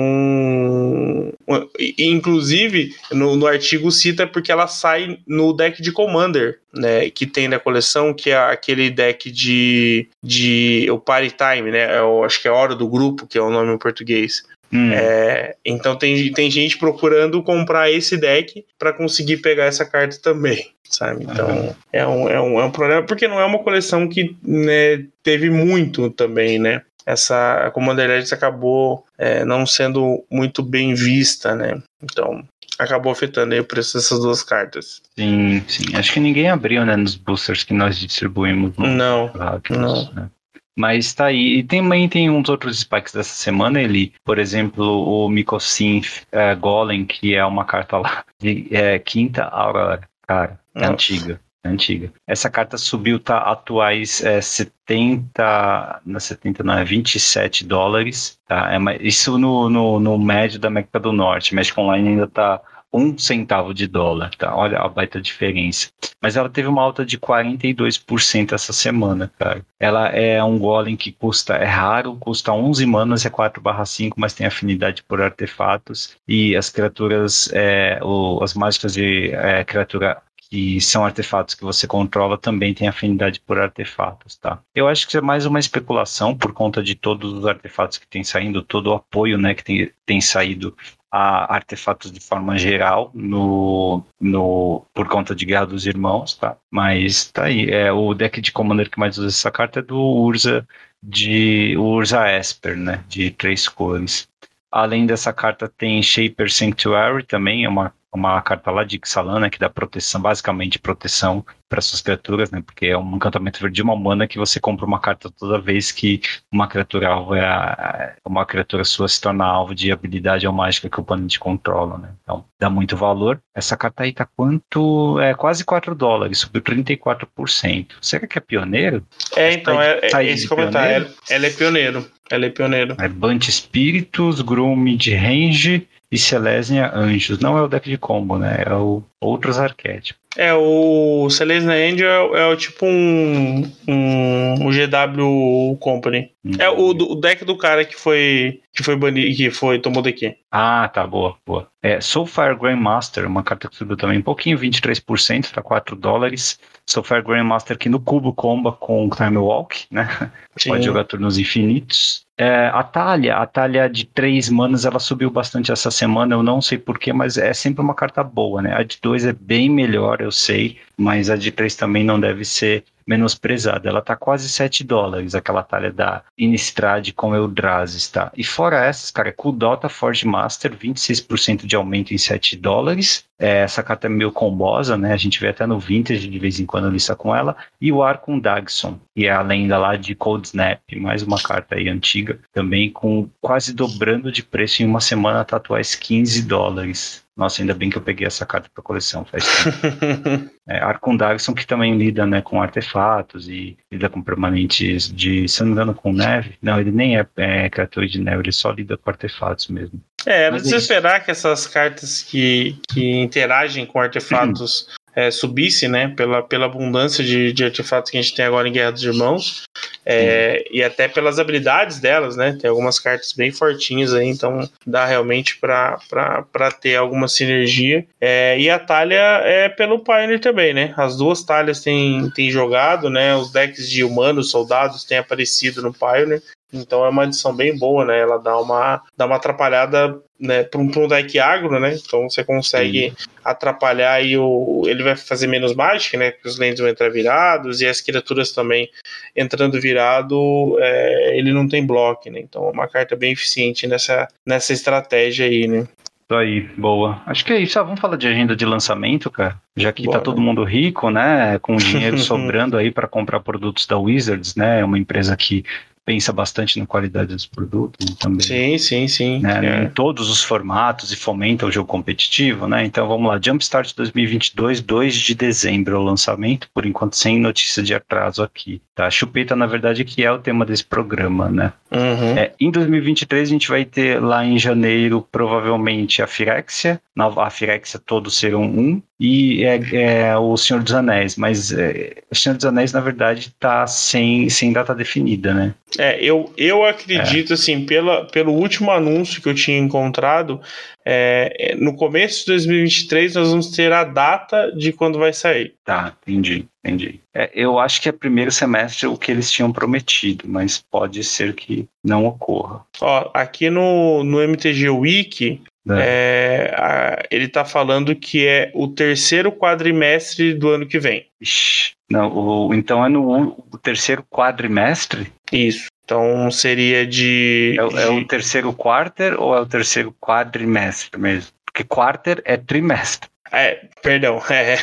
inclusive, no, no artigo cita porque ela sai no deck de Commander, né, que tem na coleção, que é aquele deck de, de o Party Time, né? Eu acho que é Hora do Grupo, que é o nome em português. Hum. É, então tem, tem gente procurando comprar esse deck para conseguir pegar essa carta também, sabe? Então uhum. é, um, é, um, é um problema, porque não é uma coleção que né, teve muito também, né? Essa Commander Legends acabou é, não sendo muito bem vista, né? Então acabou afetando o preço dessas duas cartas. Sim, sim. Acho que ninguém abriu, né, nos boosters que nós distribuímos. No não, não. Né? Mas tá aí. E também tem uns outros spikes dessa semana, ele, por exemplo, o Mikosynth é, Golem, que é uma carta lá de é, quinta aura, cara, é antiga. É antiga. Essa carta subiu, tá atuais é, 70, na 70 não, é 27 dólares, tá? É, isso no, no, no médio da América do Norte. México Online ainda tá um centavo de dólar, tá? Olha a baita diferença. Mas ela teve uma alta de 42% essa semana, cara. Ela é um golem que custa, é raro, custa 11 manas, é 4/5, mas tem afinidade por artefatos. E as criaturas, é, o, as mágicas de é, criatura que são artefatos que você controla também tem afinidade por artefatos, tá? Eu acho que é mais uma especulação por conta de todos os artefatos que tem saindo, todo o apoio, né, que tem, tem saído a artefatos de forma geral no, no por conta de Guerra dos Irmãos, tá? Mas tá aí. É, o deck de Commander que mais usa essa carta é do Urza de Urza Esper, né? De três cores. Além dessa carta tem Shaper Sanctuary também, é uma uma carta lá de Xalana que dá proteção, basicamente proteção para suas criaturas, né? Porque é um encantamento verde de uma mana que você compra uma carta toda vez que uma criatura alvo é uma criatura sua se torna alvo de habilidade ou mágica que o oponente controla, né? Então dá muito valor. Essa carta aí tá quanto? É quase 4 dólares, subiu 34%. Será que é pioneiro? É, então, é, é esse comentário. Ela é pioneiro. Ela é pioneiro. É Bunt Espíritos, Groom de Range e Selesnya Anjos. Não é o deck de combo, né? É o outros arquétipos. É, o Selesnya Angel é, é, tipo um, um, um GW Company. Hum. É o, o, deck do cara que foi que foi banido, que foi tomou daqui. Ah, tá, boa, boa. É, Soulfire Grandmaster, uma carta que subiu também um pouquinho, 23%, tá 4 dólares. Soulfire Grandmaster que no cubo comba com Time Walk, né? Sim. Pode jogar turnos infinitos. É, a talha, a talha de três manas, ela subiu bastante essa semana, eu não sei porquê, mas é sempre uma carta boa, né? A de dois é bem melhor, eu sei, mas a de três também não deve ser menosprezada. Ela tá quase 7 dólares, aquela talha da Innistrad com Eldrazi, tá? E fora essas, cara, Kudota Forge Master, 26% de aumento em 7 dólares. É, essa carta é meio combosa, né? A gente vê até no Vintage de vez em quando lista com ela. E o Arcon Dagson, que é a lenda lá de Cold Snap, mais uma carta aí antiga, também com quase dobrando de preço em uma semana, tá atuais 15 dólares. Nossa, ainda bem que eu peguei essa carta para coleção faz tempo. é, Arcon que também lida né, com artefatos e lida com permanentes de, se não me engano, com neve. Não, ele nem é, é criatura de neve, ele só lida com artefatos mesmo. É, era de se esperar que essas cartas que, que interagem com artefatos é, subisse, né, pela, pela abundância de, de artefatos que a gente tem agora em Guerra dos Irmãos, é, e até pelas habilidades delas, né, tem algumas cartas bem fortinhas aí, então dá realmente para ter alguma sinergia. É, e a talha é pelo Pioneer também, né, as duas talhas têm, têm jogado, né, os decks de humanos, soldados têm aparecido no Pioneer, então é uma edição bem boa, né? Ela dá uma, dá uma atrapalhada né, para um, um deck agro, né? Então você consegue Sim. atrapalhar e o. Ele vai fazer menos mágica, né? Porque os lentes vão entrar virados e as criaturas também entrando virado, é, ele não tem bloco, né? Então é uma carta bem eficiente nessa, nessa estratégia aí, né? Isso aí, boa. Acho que é isso. Ah, vamos falar de agenda de lançamento, cara. Já que tá Bora. tá todo mundo rico, né? Com dinheiro sobrando aí para comprar produtos da Wizards, né? É uma empresa que pensa bastante na qualidade dos produtos também. Sim, sim, sim. Né, é. Em todos os formatos e fomenta o jogo competitivo, né? Então vamos lá, Jumpstart 2022, 2 de dezembro é o lançamento, por enquanto sem notícia de atraso aqui. Tá? Chupeta, na verdade, que é o tema desse programa, né? Uhum. É, em 2023 a gente vai ter lá em janeiro provavelmente a Firexia, a Firexia todo serão um, e é, é, o Senhor dos Anéis, mas é, o Senhor dos Anéis, na verdade, está sem, sem data definida, né? É, eu, eu acredito, é. assim, pela, pelo último anúncio que eu tinha encontrado, é, é no começo de 2023 nós vamos ter a data de quando vai sair. Tá, entendi, entendi. É, eu acho que é primeiro semestre o que eles tinham prometido, mas pode ser que não ocorra. Ó, aqui no, no MTG Wiki, é. É, a, ele está falando que é o terceiro quadrimestre do ano que vem. Ixi, não, o, então é no o terceiro quadrimestre? Isso. Então seria de. É, de... é, o terceiro quarter ou é o terceiro quadrimestre mesmo? Porque quarter é trimestre. É, perdão, é,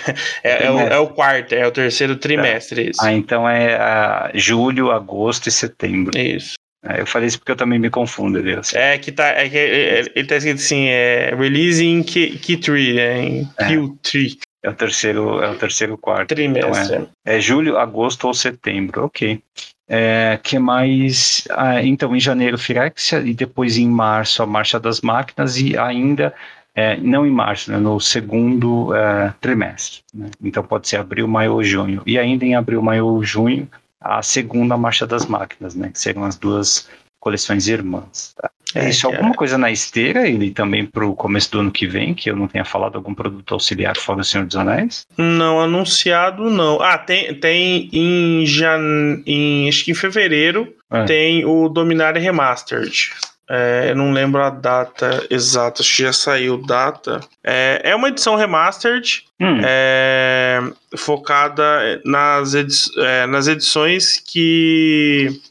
é, é, o, é o quarto, é o terceiro trimestre. Isso. Ah, então é a julho, agosto e setembro. Isso. É, eu falei isso porque eu também me confundo, Deus. É que tá. É que ele tá escrito assim, é release em Q3, né? Em Q3. É o terceiro, é o terceiro quarto. Trimestre. Então é, é, julho, agosto ou setembro. Ok. É, que mais? Ah, então, em janeiro, Firexia, e depois em março, a Marcha das Máquinas, e ainda, é, não em março, né, no segundo é, trimestre. Né? Então, pode ser abril, maio ou junho. E ainda em abril, maio ou junho, a segunda Marcha das Máquinas, né? Que seriam as duas coleções irmãs. Tá? É, isso, é. alguma coisa na esteira e também para o começo do ano que vem, que eu não tenha falado algum produto auxiliar fora do Senhor dos Anéis? Não, anunciado não. Ah, tem, tem em, jan... em acho que em fevereiro é. tem o Dominária Remastered. É, eu não lembro a data exata, acho que já saiu data. É, é uma edição remastered, hum. é, focada nas, edi é, nas edições que,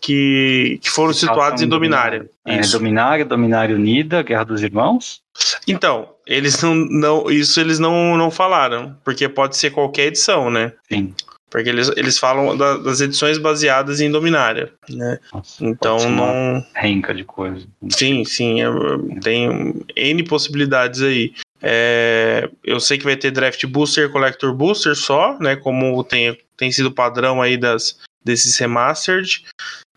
que, que foram situadas em Dominária. É, Dominária, Dominária Unida, Guerra dos Irmãos? Então, eles não, não isso eles não, não falaram, porque pode ser qualquer edição, né? Sim. Porque eles, eles falam da, das edições baseadas em Dominária, né? Nossa, então não. Renca de coisa. Sim, sim. É, tem N possibilidades aí. É, eu sei que vai ter Draft Booster Collector Booster só, né? Como tem, tem sido padrão aí das, desses remastered.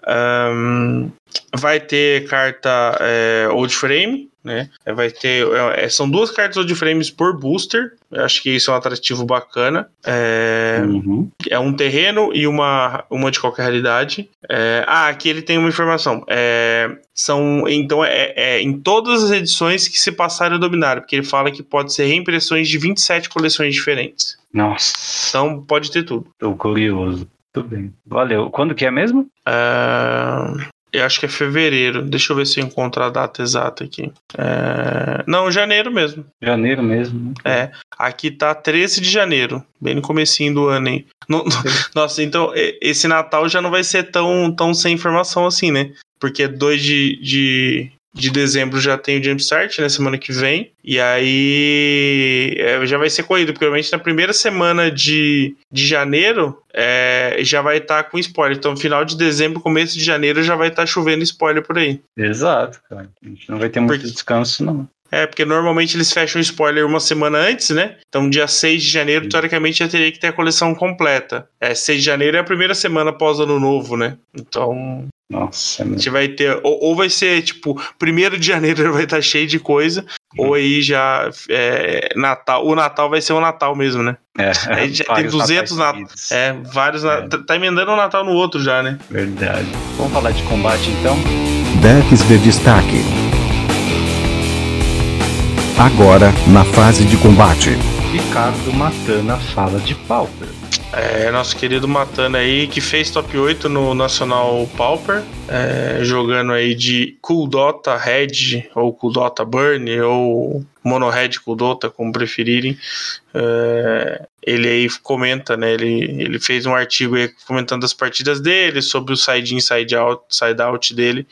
Um, vai ter carta é, Old Frame, né? É, vai ter. É, é, são duas cartas old frames por booster. Eu acho que isso é um atrativo bacana. É, uhum. é um terreno e uma, uma de qualquer realidade. É, ah, aqui ele tem uma informação. É, são então é, é, em todas as edições que se passaram a dominar, porque ele fala que pode ser reimpressões de 27 coleções diferentes. Nossa. Então pode ter tudo. Tô curioso. Tudo bem. Valeu. Quando que é mesmo? Uh, eu acho que é fevereiro. Deixa eu ver se eu encontro a data exata aqui. É... Não, janeiro mesmo. Janeiro mesmo. Né? É. Aqui tá 13 de janeiro. Bem no comecinho do ano aí. No... Nossa, então esse Natal já não vai ser tão, tão sem informação assim, né? Porque 2 de, de, de dezembro já tem o Jumpstart, né? Semana que vem. E aí é, já vai ser corrido, porque provavelmente na primeira semana de, de janeiro é, já vai estar tá com spoiler. Então, final de dezembro, começo de janeiro já vai estar tá chovendo spoiler por aí. Exato, cara. A gente não vai ter muito porque... descanso, não. É, porque normalmente eles fecham o spoiler uma semana antes, né? Então, dia 6 de janeiro, teoricamente, já teria que ter a coleção completa. É, 6 de janeiro é a primeira semana após ano novo, né? Então. Nossa, a gente vai ter. Ou, ou vai ser, tipo, primeiro de janeiro vai estar cheio de coisa, ou aí já. É, Natal. O Natal vai ser o Natal mesmo, né? É, aí já tem 200 Natal. É, vários. É. Tá, tá emendando um Natal no outro já, né? Verdade. Vamos falar de combate então? Decks de destaque. Agora, na fase de combate. Ricardo Matana fala de Pauper. É, nosso querido Matana aí, que fez top 8 no Nacional Pauper, é, jogando aí de Cool Dota Red, ou Cool Dota Burn, ou Mono Red Cool Dota, como preferirem. É, ele aí comenta, né? Ele, ele fez um artigo aí comentando as partidas dele, sobre o side in, side out, side out dele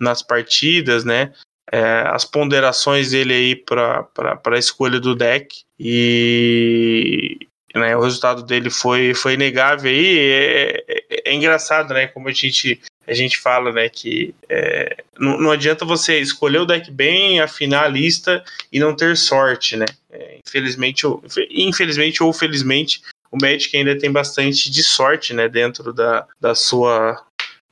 nas partidas, né? é, as ponderações dele aí para a escolha do deck e né, o resultado dele foi, foi inegável aí. É, é, é, engraçado, né? Como a gente, a gente fala, né? Que é, não, não, adianta você escolher o deck bem, afinar a lista e não ter sorte, né? É, infelizmente, ou, infelizmente ou felizmente, o Magic ainda tem bastante de sorte, né? Dentro da, da sua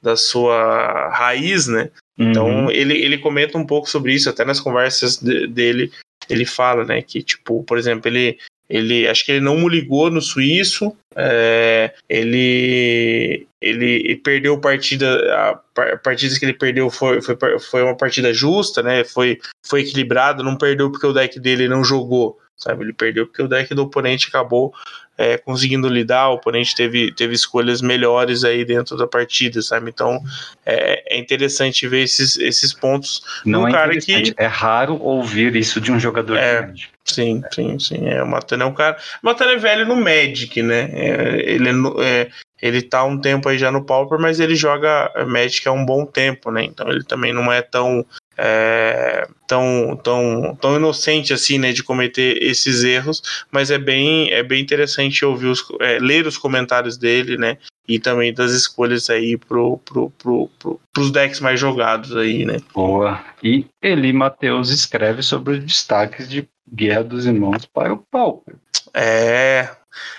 da sua raiz, né? Então uhum. ele, ele comenta um pouco sobre isso, até nas conversas de, dele, ele fala, né, que tipo, por exemplo, ele ele acho que ele não ligou no suíço É, ele, ele, perdeu partida. A partidas que ele perdeu foi, foi, foi uma partida justa, né? Foi, foi equilibrado, não perdeu porque o deck dele não jogou. Sabe, ele perdeu porque o deck do oponente acabou é, conseguindo lidar, o oponente teve, teve escolhas melhores aí dentro da partida, sabe? Então é, é interessante ver esses, esses pontos Não é cara que. É raro ouvir isso de um jogador é, de Magic. Sim, sim, sim. É, o Matana é um cara. O Matana é velho no Magic, né? É, ele é, é, ele tá um tempo aí já no Pauper, mas ele joga Magic há um bom tempo, né? Então ele também não é tão é, tão, tão, tão inocente assim, né, de cometer esses erros, mas é bem, é bem interessante ouvir os, é, ler os comentários dele, né, e também das escolhas aí pro, pro, pro, pro, pros decks mais jogados aí, né. Boa. E Eli Matheus escreve sobre os destaques de Guerra dos Irmãos para o Pauper. É, é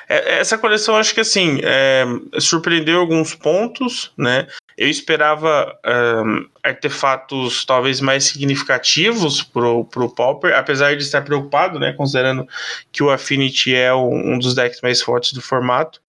essa coleção acho que assim é, surpreendeu alguns pontos, né? Eu esperava um, artefatos talvez mais significativos pro, pro Pauper, apesar de estar preocupado, né? Considerando que o Affinity é um, um dos decks mais fortes do formato.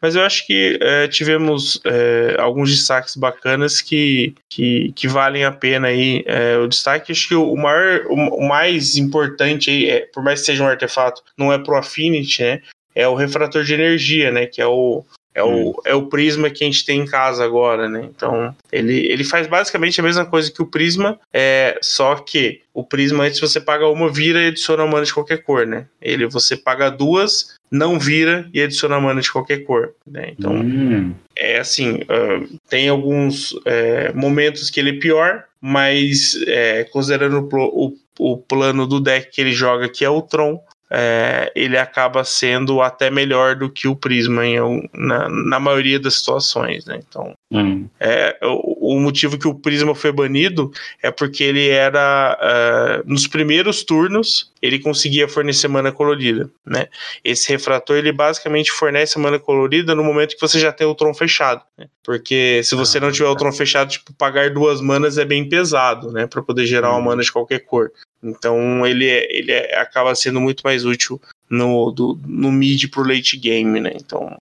Mas eu acho que é, tivemos é, alguns destaques bacanas que, que, que, valem a pena aí. É, o destaque, acho que o, maior, o mais importante aí, é, por mais que seja um artefato, não é pro Affinity, né? É o refrator de energia, né? Que é o, é o, hum. é o Prisma que a gente tem em casa agora, né? Então, ele, ele faz basicamente a mesma coisa que o Prisma, é, só que o Prisma, antes você paga uma, vira e adiciona mana de qualquer cor, né? Ele, você paga duas, não vira e adiciona mana de qualquer cor, né? Então, hum. é assim, uh, tem alguns é, momentos que ele é pior, mas é, considerando o, o, o plano do deck que ele joga, que é o Tron, é, ele acaba sendo até melhor do que o Prisma em, na, na maioria das situações, né? Então, hum. é, o, o, motivo que o Prisma foi banido é porque ele era uh, nos primeiros turnos ele conseguia fornecer mana colorida, né? Esse refrator ele basicamente fornece mana colorida no momento que você já tem o Tron fechado, né? Porque se você não tiver o Tron fechado, tipo pagar duas manas é bem pesado, né? Para poder gerar uma hum. mana de qualquer cor. Então ele, é, ele é, acaba sendo muito mais útil no, do, no mid pro late game, né? Então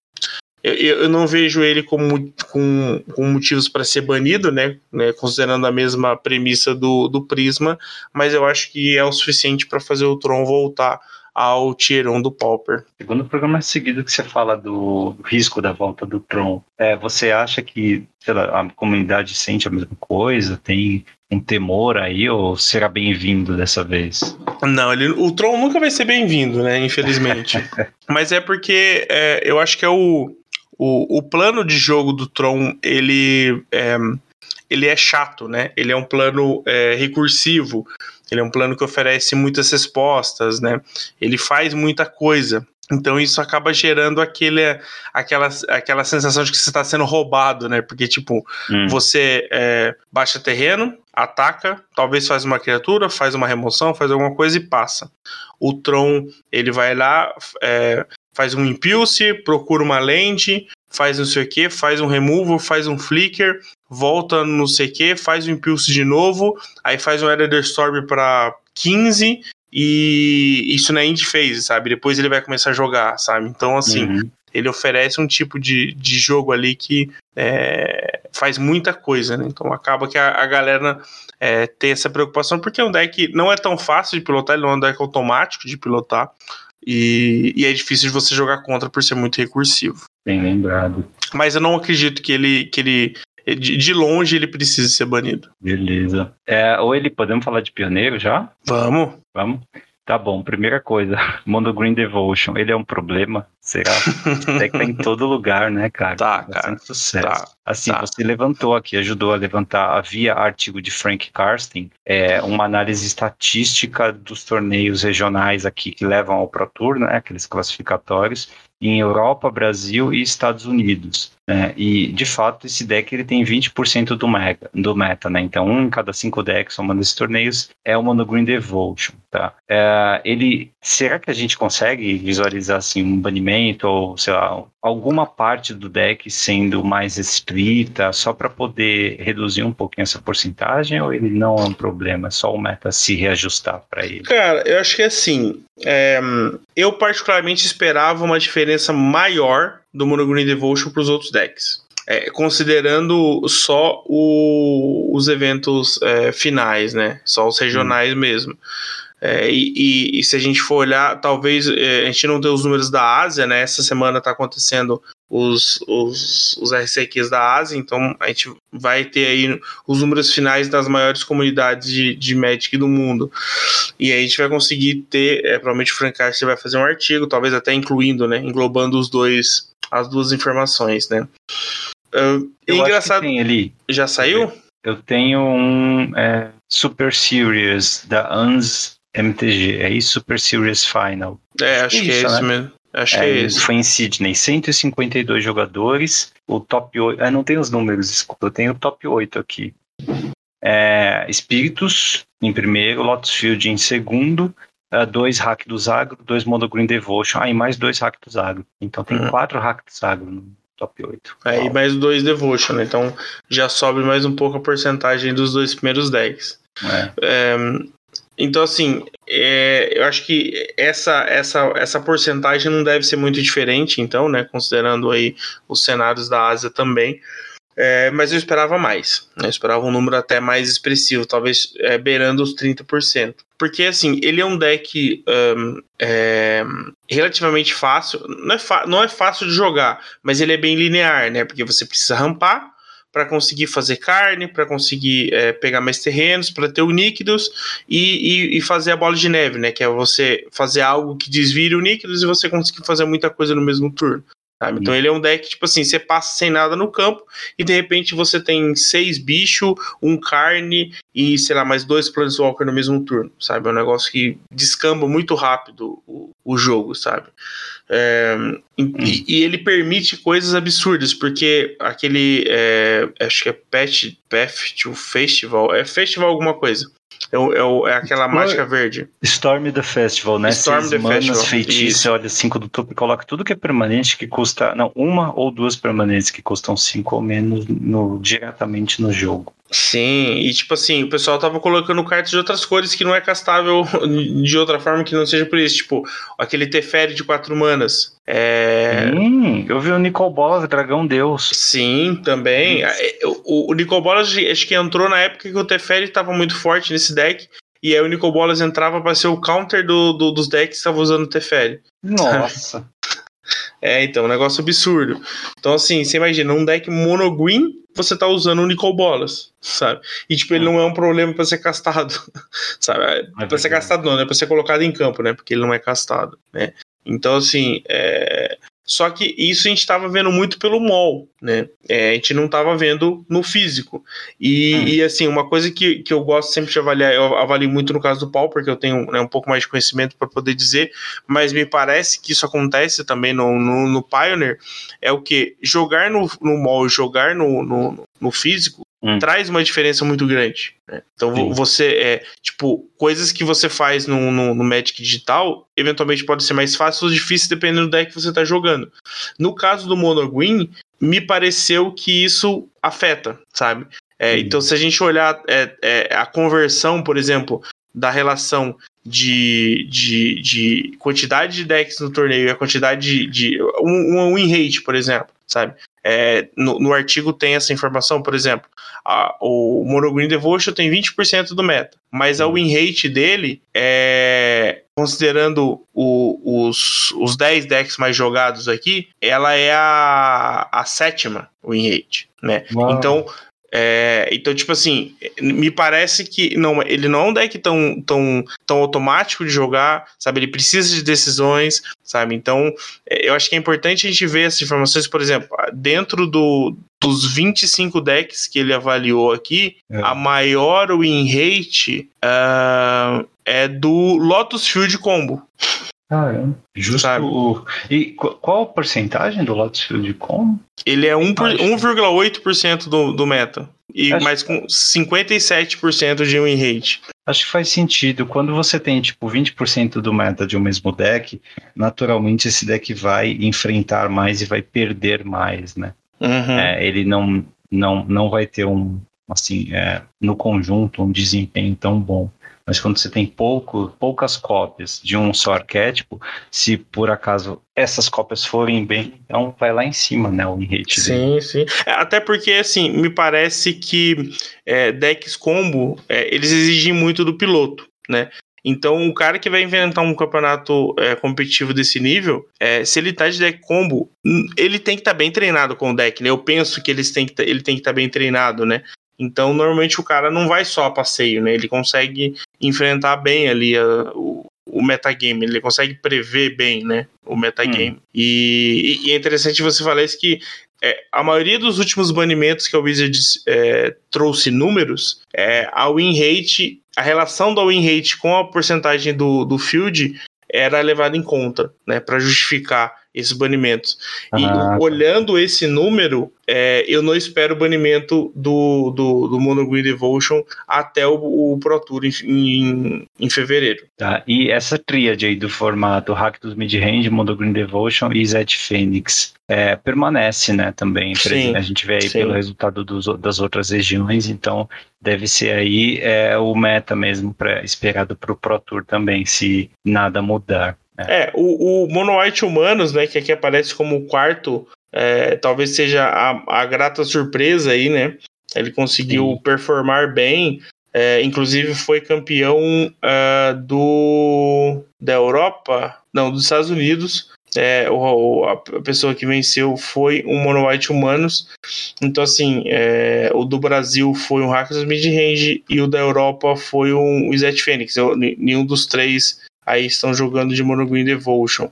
eu, eu não vejo ele como com, com motivos para ser banido, né, né? Considerando a mesma premissa do, do Prisma, mas eu acho que é o suficiente para fazer o Tron voltar ao Tier 1 do Pauper. Segundo programa seguido que você fala do risco da volta do Tron, é, você acha que lá, a comunidade sente a mesma coisa? Tem um temor aí ou será bem-vindo dessa vez? Não, ele, o Tron nunca vai ser bem-vindo, né? Infelizmente. Mas é porque é, eu acho que é o, o, o plano de jogo do Tron, ele é, ele é chato, né? Ele é um plano é, recursivo. Ele é um plano que oferece muitas respostas, né? Ele faz muita coisa. Então isso acaba gerando aquele, aquela, aquela sensação de que você está sendo roubado, né? Porque, tipo, hum. você é, baixa terreno, ataca, talvez faz uma criatura, faz uma remoção, faz alguma coisa e passa. O Tron, ele vai lá, é, faz um impulse, procura uma land, faz não sei o que, faz um removal, faz um flicker, volta no não sei o que, faz o impulse de novo, aí faz um Editor Storm para 15 e isso na Indie fez, sabe? Depois ele vai começar a jogar, sabe? Então, assim, uhum. ele oferece um tipo de, de jogo ali que é, faz muita coisa, né? Então acaba que a, a galera é, tem essa preocupação, porque é um deck não é tão fácil de pilotar, ele não é um deck automático de pilotar. E, e, é difícil de você jogar contra por ser muito recursivo. Bem lembrado. Mas eu não acredito que ele, que ele de, de longe ele precisa ser banido. Beleza. É, ou ele, podemos falar de pioneiro já? Vamos. Vamos. Tá bom, primeira coisa, Mono Green Devotion, ele é um problema? Será? é que tá em todo lugar, né, cara? Tá, cara. Sucesso. Tá, assim, tá. você levantou aqui, ajudou a levantar, havia artigo de Frank Karsten, é, uma análise estatística dos torneios regionais aqui que levam ao Pro Tour, né, aqueles classificatórios, em Europa, Brasil e Estados Unidos. Né? E, de fato, esse deck ele tem 20% do, mega, do meta, né? Então, um em cada cinco decks somando esses torneios é o Mono Green Devotion, tá? É, ele, será que a gente consegue visualizar, assim, um banimento ou, sei lá, alguma parte do deck sendo mais restrita, só para poder reduzir um pouquinho essa porcentagem, ou ele não é um problema, é só o meta se reajustar para ele? Cara, eu acho que é assim. É, eu particularmente esperava uma diferença maior do Mono Green Devotion para os outros decks. É, considerando só o, os eventos é, finais, né? Só os regionais hum. mesmo. É, e, e, e, se a gente for olhar, talvez é, a gente não tem os números da Ásia, né? Essa semana está acontecendo os, os, os RCQs da Ásia, então a gente vai ter aí os números finais das maiores comunidades de, de Magic do mundo. E aí a gente vai conseguir ter, é, provavelmente o Frank Carter vai fazer um artigo, talvez até incluindo, né? Englobando os dois, as duas informações, né? Uh, Eu engraçado. tem ali. Já saiu? Eu tenho um é, Super Series da ANS MTG, é isso? Super Series Final. É, acho, que é isso, né? mesmo. Acho é, que é isso. Foi em Sydney, 152 jogadores, o top 8. Ah, não tem os números, desculpa, eu tenho o top 8 aqui. É, Espíritos em primeiro, Lotus Field em segundo, uh, dois Hack do Zagro, dois Mono Green Devotion, ah, e mais dois Hack do Zagro. Então tem uhum. quatro Hack do Zagro no top 8. É, e mais dois Devotion, então já sobe mais um pouco a porcentagem dos dois primeiros decks. É. É, então, assim, é, eu acho que essa, essa, essa porcentagem não deve ser muito diferente, então, né? Considerando aí os cenários da Ásia também. É, mas eu esperava mais. Né, eu esperava um número até mais expressivo, talvez é, beirando os 30%. Porque, assim, ele é um deck um, é, relativamente fácil. Não é, não é fácil de jogar, mas ele é bem linear, né? Porque você precisa rampar para conseguir fazer carne, para conseguir é, pegar mais terrenos, para ter o Níquidos e, e, e, fazer a bola de neve, né? Que é você fazer algo que desvire o Níquidos e você conseguir fazer muita coisa no mesmo turno. Sabe? Então ele é um deck, tipo assim, você passa sem nada no campo e de repente você tem seis bichos, um carne e, sei lá, mais dois Planeswalker no mesmo turno, sabe? É um negócio que descamba muito rápido o, o jogo, sabe? É, e, e, ele permite coisas absurdas, porque aquele. É, acho que é Pet To Festival. É Festival alguma coisa. É, é, é aquela mágica verde. Storm the Festival, né? Storm Seis the Festival. feitiço, olha cinco do topo e coloca tudo que é permanente que custa. Não, uma ou duas permanentes que custam cinco ou menos no, diretamente no jogo. Sim, e tipo assim, o pessoal tava colocando cartas de outras cores que não é castável de outra forma que não seja por isso. Tipo, aquele Teferi de quatro manas. É... Hum, eu vi o Nicol Bolas, Dragão Deus. Sim, também. É, o, o Nicol Bolas acho que entrou na época que o Teferi tava muito forte nesse deck. E aí o Nicol Bolas entrava para ser o counter do, do dos decks que estavam usando o Teferi. Nossa. É, então, um negócio absurdo. Então, assim, você imagina, um deck mono green, você tá usando um Nicol Bolas, sabe? E, tipo, ele não é um problema para ser castado, sabe? É pra ser castado não, né? Pra ser colocado em campo, né? Porque ele não é castado, né? Então, assim, é... Só que isso a gente estava vendo muito pelo mall, né? É, a gente não estava vendo no físico. E, hum. e, assim, uma coisa que, que eu gosto sempre de avaliar, eu avalio muito no caso do Paul, porque eu tenho né, um pouco mais de conhecimento para poder dizer, mas me parece que isso acontece também no, no, no Pioneer, é o que? Jogar no, no mall, jogar no, no, no físico, hum. traz uma diferença muito grande. Né? Então Sim. você é tipo coisas que você faz no, no, no, Magic digital, eventualmente pode ser mais fácil ou difícil dependendo do deck que você está jogando. No caso do Mono Green, me pareceu que isso afeta, sabe? É, então, se a gente olhar é, é, a conversão, por exemplo, da relação de, de, de quantidade de decks no torneio e a quantidade de. de um, um win rate, por exemplo, sabe? É, no, no, artigo tem essa informação, por exemplo, a, o Mono Green Devotion tem 20% do meta, mas a win rate dele é. Considerando o, os, os 10 decks mais jogados aqui, ela é a, a sétima win rate, né? Então, é, então, tipo assim, me parece que não, ele não é um deck tão, tão, tão automático de jogar, sabe? Ele precisa de decisões, sabe? Então, é, eu acho que é importante a gente ver essas informações, por exemplo, dentro do, dos 25 decks que ele avaliou aqui, é. a maior win rate uh, é do Lotus Field Combo. Caramba. Justo. O... E qual a porcentagem do Lotus Field Combo? Ele é 1,8% do, do meta. E Acho... mais com 57% de win rate. Acho que faz sentido. Quando você tem, tipo, 20% do meta de um mesmo deck, naturalmente esse deck vai enfrentar mais e vai perder mais, né? Uhum. É, ele não, não, não vai ter um, assim, é, no conjunto, um desempenho tão bom. Mas quando você tem pouco, poucas cópias de um só arquétipo, se por acaso essas cópias forem bem, então vai lá em cima, né, o rate Sim, sim. É, Até porque, assim, me parece que é, decks combo, é, eles exigem muito do piloto, né? Então, o cara que vai inventar um campeonato é, competitivo desse nível, é, se ele tá de deck combo, ele tem que estar tá bem treinado com o deck, né? Eu penso que eles têm que tá, ele tem que estar tá bem treinado, né? Então, normalmente o cara não vai só a passeio, né? Ele consegue enfrentar bem ali a, o, o metagame, ele consegue prever bem, né? O metagame. Hum. E, e, é interessante você falar isso que é, a maioria dos últimos banimentos que a Wizards é, trouxe números, é, a win rate, a relação da win rate com a porcentagem do, do field era levada em conta, né, para justificar esses banimentos. Ah, e tá. olhando esse número, é, eu não espero o banimento do, do, do Mono Green Devotion até o, o Pro Tour em, em, em, fevereiro. Tá, e essa tríade aí do formato Hack dos Midrange, Mono Green Devotion e Zet Phoenix é, permanece, né, também. Sim, a gente vê aí sim. pelo resultado dos, das outras regiões, então deve ser aí é, o meta mesmo pra, esperado para o Pro Tour também, se nada mudar. É, o, o Mono White Humanos, né, que aqui aparece como o quarto, é, talvez seja a, a, grata surpresa aí, né? Ele conseguiu Sim. performar bem, é, inclusive foi campeão uh, do da Europa, não, dos Estados Unidos. É, o, a pessoa que venceu foi um Mono White Humanos. Então, assim, é, o do Brasil foi um Hackers Mid-Range e o da Europa foi um Zet Fênix. Eu, nenhum dos três aí estão jogando de Monogreen Devotion.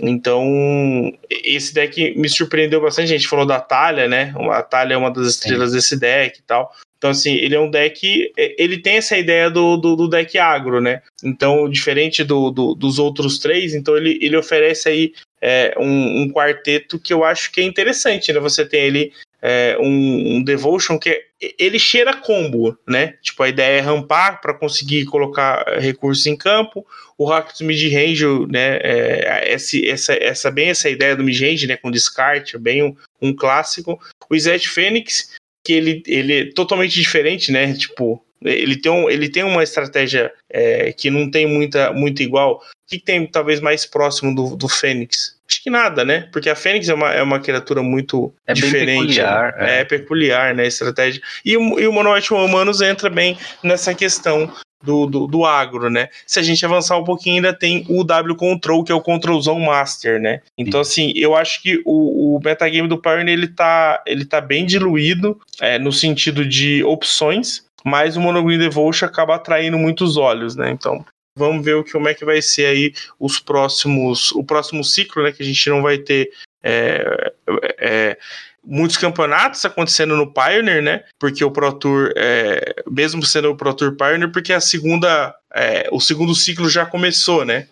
Então, esse deck me surpreendeu bastante. A gente falou da Talha, né? A Talha é uma das estrelas Sim. desse deck e tal. Então, assim, ele é um deck. Ele tem essa ideia do, do, do deck agro, né? Então, diferente do, do, dos outros três, então ele, ele oferece aí é, um, um, quarteto que eu acho que é interessante, né? Você tem ali é, um, um, Devotion que é, ele cheira combo, né? Tipo, a ideia é rampar para conseguir colocar recursos em campo. O Rocket mid-range, né? É, esse, essa, essa, bem essa ideia do mid-range, né? Com descarte, bem um, um clássico. O Zed Fênix, que ele, ele é totalmente diferente, né? Tipo, ele tem, um, ele tem uma estratégia é, que não tem muita, muito igual. O que tem talvez mais próximo do, do Fênix? Acho que nada, né? Porque a Fênix é uma, é uma criatura muito é diferente. Peculiar, né? é. é. peculiar, né? Estratégia. E o, e o Monoite Humanos entra bem nessa questão do, do, do, agro, né? Se a gente avançar um pouquinho, ainda tem o W Control, que é o Controlzão Master, né? Então, Sim. assim, eu acho que o, o metagame do Pioneer, ele tá, ele tá bem diluído é, no sentido de opções, mas o Monogreen Devotion acaba atraindo muitos olhos, né? Então, vamos ver o que, como é que vai ser aí os próximos, o próximo ciclo, né? Que a gente não vai ter é, é, muitos campeonatos acontecendo no Pioneer, né? Porque o Pro Tour, é, mesmo sendo o Pro Tour Pioneer, porque a segunda, é, o segundo ciclo já começou, né?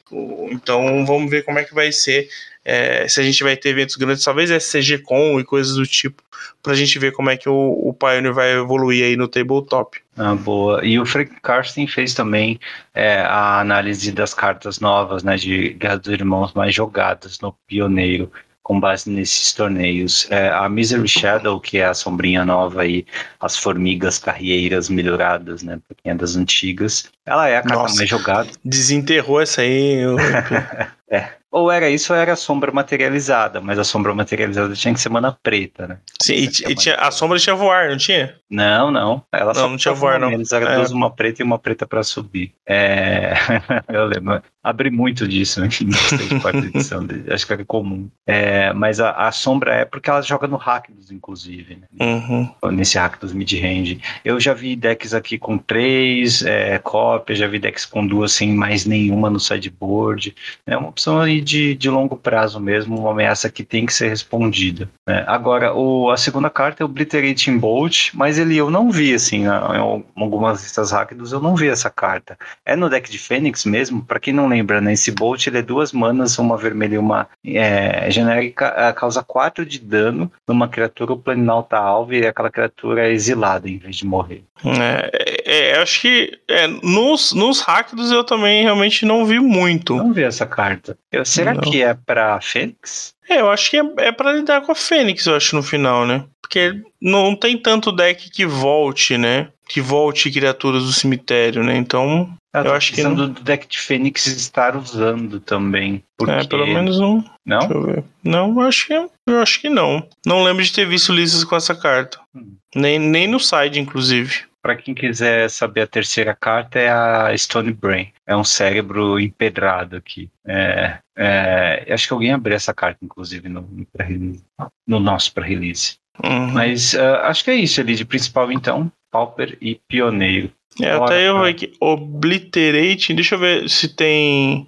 Então vamos ver como é que vai ser. É, se a gente vai ter eventos grandes, talvez SCG Com e coisas do tipo, pra gente ver como é que o, o Pioneer vai evoluir aí no tabletop. Ah, boa. E o Frank Karsten fez também é, a análise das cartas novas, né, de Guerra dos Irmãos mais jogadas no Pioneiro com base nesses torneios. É, a Misery Shadow, que é a sombrinha nova aí, as formigas carrieiras melhoradas, né, pra quem é das antigas, ela é a carta Nossa, mais jogada. Desenterrou essa aí. Eu... é, ou era isso ou era a sombra materializada, mas a sombra materializada tinha que ser mana preta, né? Sim, e, e tinha, a sombra tinha voar, não tinha? Não, não. Ela não, não tinha voar, não. Eles eram é. duas, uma preta e uma preta para subir. É... eu lembro. Abri muito disso né? edição. Acho que era comum. É, mas a, a, sombra é porque ela joga no Rakdos, inclusive. Né? Uhum. Nesse Rakdos mid-range. Eu já vi decks aqui com três é, cópias, já vi decks com duas sem mais nenhuma no sideboard. É uma opção aí de, de longo prazo mesmo, uma ameaça que tem que ser respondida. Né? Agora, o, a segunda carta é o Obliterating Bolt, mas ele eu não vi, assim, em algumas listas rápidas eu não vi essa carta. É no deck de Fênix mesmo, para quem não lembra, né? Esse Bolt ele é duas manas, uma vermelha e uma é, genérica, causa 4 de dano numa criatura, o Planinauta alvo e aquela criatura é exilada em vez de morrer. É, é acho que é, nos, nos Rakdos eu também realmente não vi muito. Não vi essa carta. Eu, Será Não. que é pra Fênix? É, eu acho que é, é para lidar com a Fênix, eu acho, no final, né? Porque não tem tanto deck que volte, né? Que volte criaturas do cemitério, né? Então, Eu, Eu acho que pensando do deck de Fênix estar usando também. Porque... é, pelo menos não. Não? Deixa eu ver. Não, eu acho que, eu acho que não. Não lembro de ter visto listas com essa carta. Hum. Nem, nem no side, inclusive. Pra quem quiser saber a terceira carta é a Stone Brain. É um cérebro empedrado aqui. É, é, acho que alguém abriu essa carta, inclusive, no, no, no nosso pré-release. Uhum. Mas ah, acho que é isso ali de principal, então. Pauper e Pioneiro. É, Bora, até eu cara. aqui. Obliterate. Deixa eu ver se tem.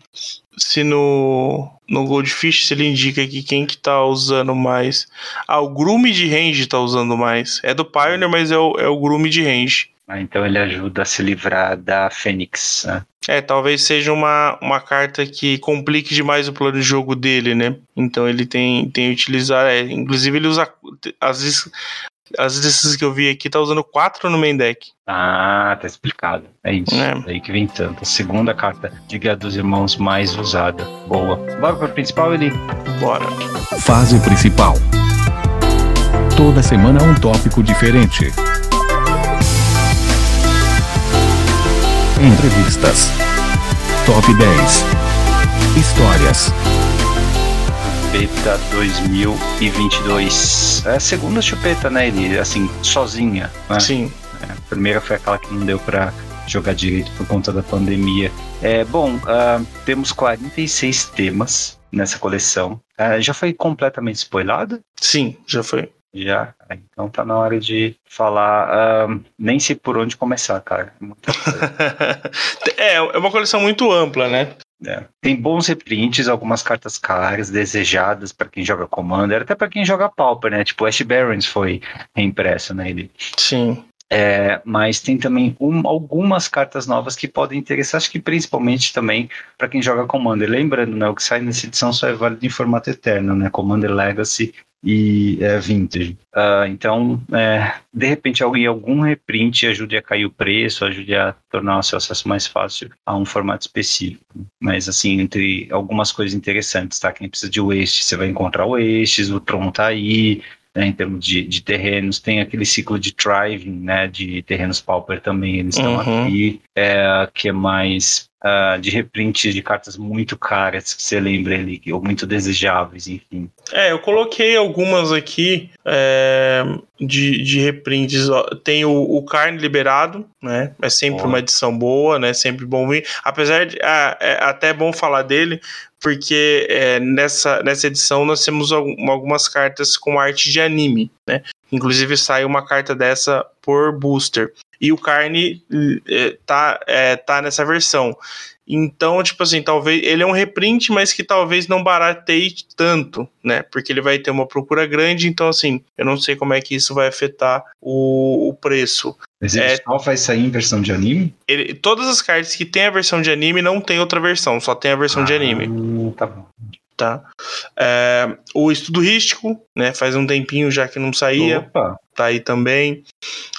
Se no. No Goldfish se ele indica aqui quem que tá usando mais. Ah, o Groom de range tá usando mais. É do Pioneer, mas é o, é o Groom de range. Ah, então ele ajuda a se livrar da Fênix. né? É, talvez seja uma, uma carta que complique demais o plano de jogo dele, né? Então ele tem, tem utilizar. É, inclusive ele usa. Às vezes. As listas que eu vi aqui tá usando quatro no main deck. Ah, tá explicado. É isso. É. Daí que vem tanto. A segunda carta de Guerra dos Irmãos mais usada. Boa. Bora pro principal, ele. Bora. Fase principal. Toda semana um tópico diferente. Entrevistas. Top 10. Histórias. Chupeta 2022. É a segunda chupeta, né? Ele, assim, sozinha. Né? Sim. A primeira foi aquela que não deu pra jogar direito por conta da pandemia. É, bom, ah, temos 46 temas nessa coleção. Ah, já foi completamente spoilado? Sim, já foi. Já. Então tá na hora de falar. ah, nem sei por onde começar, cara. Coisa. é, é uma coleção muito ampla, né? É. Tem bons reprints, algumas cartas caras, desejadas pra quem joga Commander, até pra quem joga Pauper, né? Tipo, Ash Barons foi reimpresso, né? Ele Sim. É, mas tem também um- algumas cartas novas que podem interessar, acho que principalmente também para quem joga Commander. Lembrando, né, o que sai nessa edição só é válido em formato eterno, né? Commander Legacy e é, Vintage. Ah, então, é, de repente, alguém algum reprint ajude a cair o preço, ajude a tornar o seu acesso mais fácil a um formato específico. Mas, assim, entre algumas coisas interessantes, tá? Quem precisa de Waste, você vai encontrar o Wastes, o Tron tá aí, né, em termos de, de terrenos, tem aquele ciclo de Thriving, né, de terrenos Pauper também, eles estão Uhum. aqui, é, que é mais ah, de reprint de cartas muito caras, que você lembra ali, ou muito desejáveis, enfim. É, eu coloquei algumas aqui é, de, de reprints. Tem o, o Carne Liberado, né? É sempre uma edição boa, né? Sempre bom vir. Apesar de. ah, é até bom falar dele, porque é, nessa, nessa edição nós temos algum- algumas cartas com arte de anime, né? Inclusive sai uma carta dessa por booster. E o Carne eh, tá, eh, tá nessa versão. Então, tipo assim, talvez ele é um reprint, mas que talvez não barateie tanto, né? Porque ele vai ter uma procura grande, então assim, eu não sei como é que isso vai afetar o, o preço. Mas ele ele só vai sair em versão de anime? Ele- todas as cartas que tem a versão de anime não tem outra versão, só tem a versão de anime, tá bom. Tá? É, o estudo rístico, né? Faz um tempinho já que não saía. Opa, tá aí também.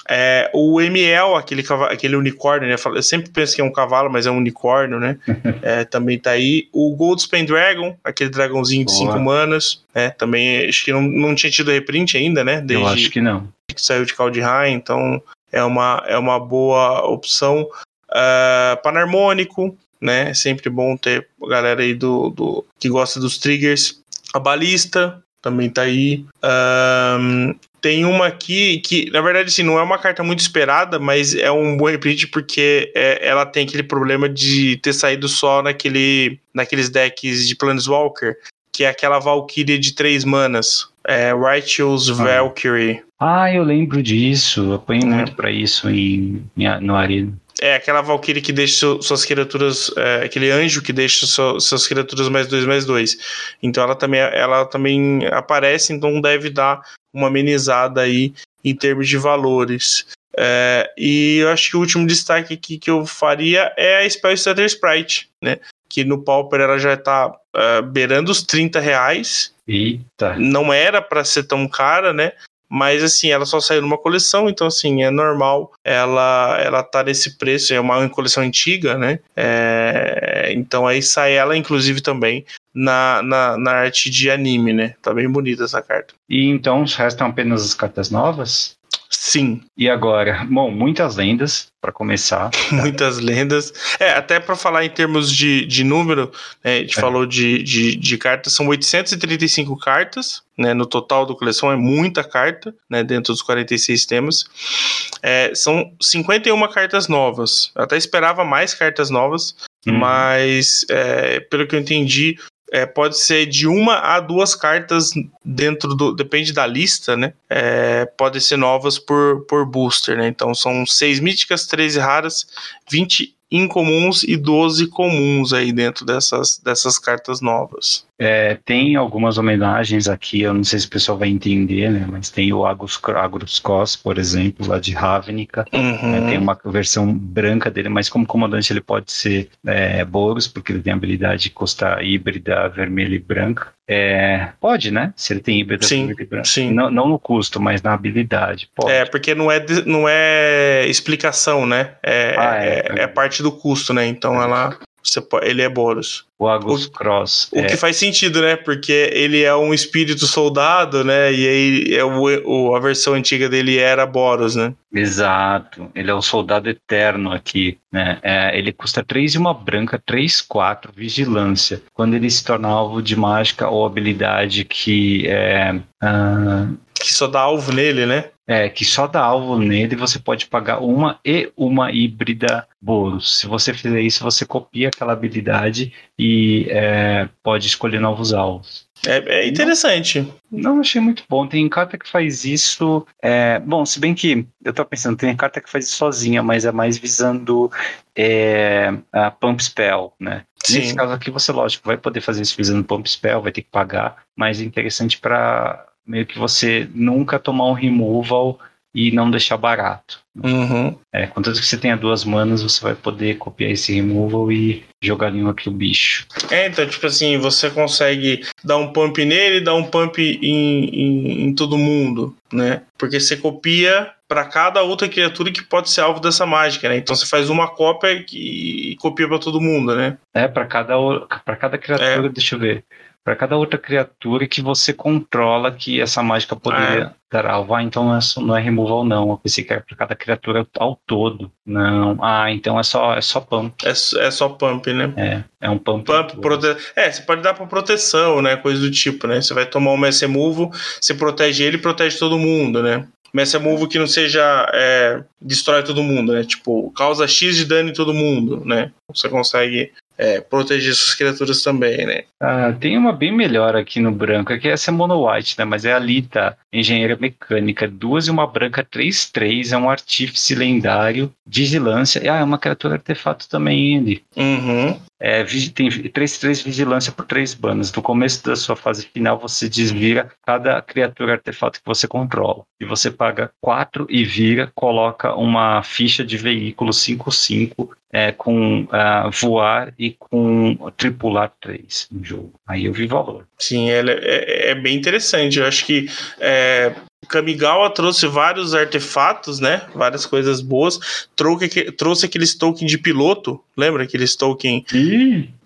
É, o ML, aquele, aquele unicórnio, né? Eu sempre penso que é um cavalo, mas é um unicórnio, né? É, também tá aí. O Goldspan Dragon, aquele dragãozinho de. 5 manas, né? Também acho que não, não tinha tido reprint ainda, né? Desde eu acho que não. que saiu de Kaldheim, então é uma, é uma boa opção. Uh, Panarmônico, né? É sempre bom ter a galera aí do, do que gosta dos triggers. A balista também tá aí. Ahn, tem uma aqui que, na verdade, assim, não é uma carta muito esperada, mas é um bom reprint porque é, ela tem aquele problema de ter saído só naquele, naqueles decks de Planeswalker, que é aquela Valkyrie de três manas. É Righteous Valkyrie. Ah, eu lembro disso. Eu apanhei É. muito pra isso em, em- no Arena. É aquela Valkyrie que deixa su- suas criaturas. é, aquele anjo que deixa su- suas criaturas mais dois, mais dois. Então ela também, ela também aparece, então deve dar uma amenizada aí em termos de valores. É, e eu acho que o último destaque aqui que eu faria é a Spell Stutter Sprite, né? Que no Pauper ela já tá é, beirando os 30 reais Eita. não era para ser tão cara, né? Mas assim, ela só saiu numa coleção, então assim, é normal ela ela tá nesse preço, é uma coleção antiga, né? É, então aí sai ela, inclusive, também na, na, na arte de anime, né? Tá bem bonita essa carta. E então restam apenas as cartas novas? Sim. E agora? Bom, muitas lendas, para começar. muitas lendas. É, até para falar em termos de, de número, né, a gente é. falou de, de, de, cartas, são 835 cartas, né, no total do coleção é muita carta, né, dentro dos 46 temas. É, são 51 cartas novas. Eu até esperava mais cartas novas, uhum. mas é, pelo que eu entendi, é, pode ser de uma a duas cartas dentro do. Depende da lista, né? É, podem ser novas por, por booster, né? Então são seis míticas, 13 raras, 20 incomuns e 12 comuns aí dentro dessas, dessas cartas novas. É, tem algumas homenagens aqui, eu não sei se o pessoal vai entender, né? Mas tem o Agus, Agus Cos, por exemplo, lá de Ravnica. Uhum. É, tem uma versão branca dele, mas como comandante ele pode ser é, Boros, porque ele tem a habilidade de custar híbrida vermelha e branca. É, pode, né? Se ele tem híbrida sim, vermelha e branca. Sim. Não, não no custo, mas na habilidade. Pode. É, porque não é, não é explicação, né? É, ah, é, é, é parte do custo, né? Então ela você pode, ele é Boros. O Agus Cross. O é. que faz sentido, né? Porque ele é um espírito soldado, né? E aí é o, o, a versão antiga dele era Boros, né? Exato. Ele é o soldado eterno aqui, né? É, ele custa 3 e uma branca, 3, 4, vigilância. Quando ele se torna alvo de mágica ou habilidade que é. Uh... Que só dá alvo nele, né? É, que só dá alvo nele você pode pagar uma e uma híbrida Boros. Se você fizer isso, você copia aquela habilidade e é, pode escolher novos alvos. É, é interessante. Não, não, achei muito bom. Tem carta que faz isso. É, bom, se bem que eu tô pensando, tem carta que faz isso sozinha, mas é mais visando é, a Pump Spell, né? Sim. Nesse caso aqui, você, lógico, vai poder fazer isso visando Pump Spell, vai ter que pagar, mas é interessante para meio que você nunca tomar um removal e não deixar barato. Uhum. É, contanto que você tenha duas manas, você vai poder copiar esse removal e jogar em outro bicho. É, então, tipo assim, você consegue dar um pump nele, dar um pump em, em, em todo mundo, né? Porque você copia para cada outra criatura que pode ser alvo dessa mágica, né? Então você faz uma cópia e copia para todo mundo, né? É, para cada, pra cada criatura, é. deixa eu ver para cada outra criatura que você controla que essa mágica poderia é. dar alvo. Ah, então não é, não é removal não. Eu pensei que era para cada criatura ao todo. Não. Ah, então é só, é só pump. É, é só pump, né? É, é um pump. Pump, prote... É, você pode dar para proteção, né? Coisa do tipo, né? Você vai tomar um Mass Move, você protege ele e protege todo mundo, né? Mass Move que não seja é, destrói todo mundo, né? Tipo, causa X de dano em todo mundo, né? Você consegue é, proteger suas criaturas também, né? Ah, tem uma bem melhor aqui no branco, que essa é Mono White, né? Mas é a Lita, engenheira mecânica, duas e uma branca 3-3, é um artífice lendário, vigilância, ah, é uma criatura artefato também, ele. Uhum. É, tem 3-3 vigilância por 3 banas. No começo da sua fase final, você desvira cada criatura artefato que você controla. E você paga 4 e vira, coloca uma ficha de veículo 5-5 é, com uh, voar e com tripular 3 no jogo. Aí eu vi valor. Sim, ela é, é, é bem interessante. Eu acho que é, Kamigawa trouxe vários artefatos, né? Várias coisas boas. Trouxe, trouxe aqueles token de piloto. Lembra aqueles token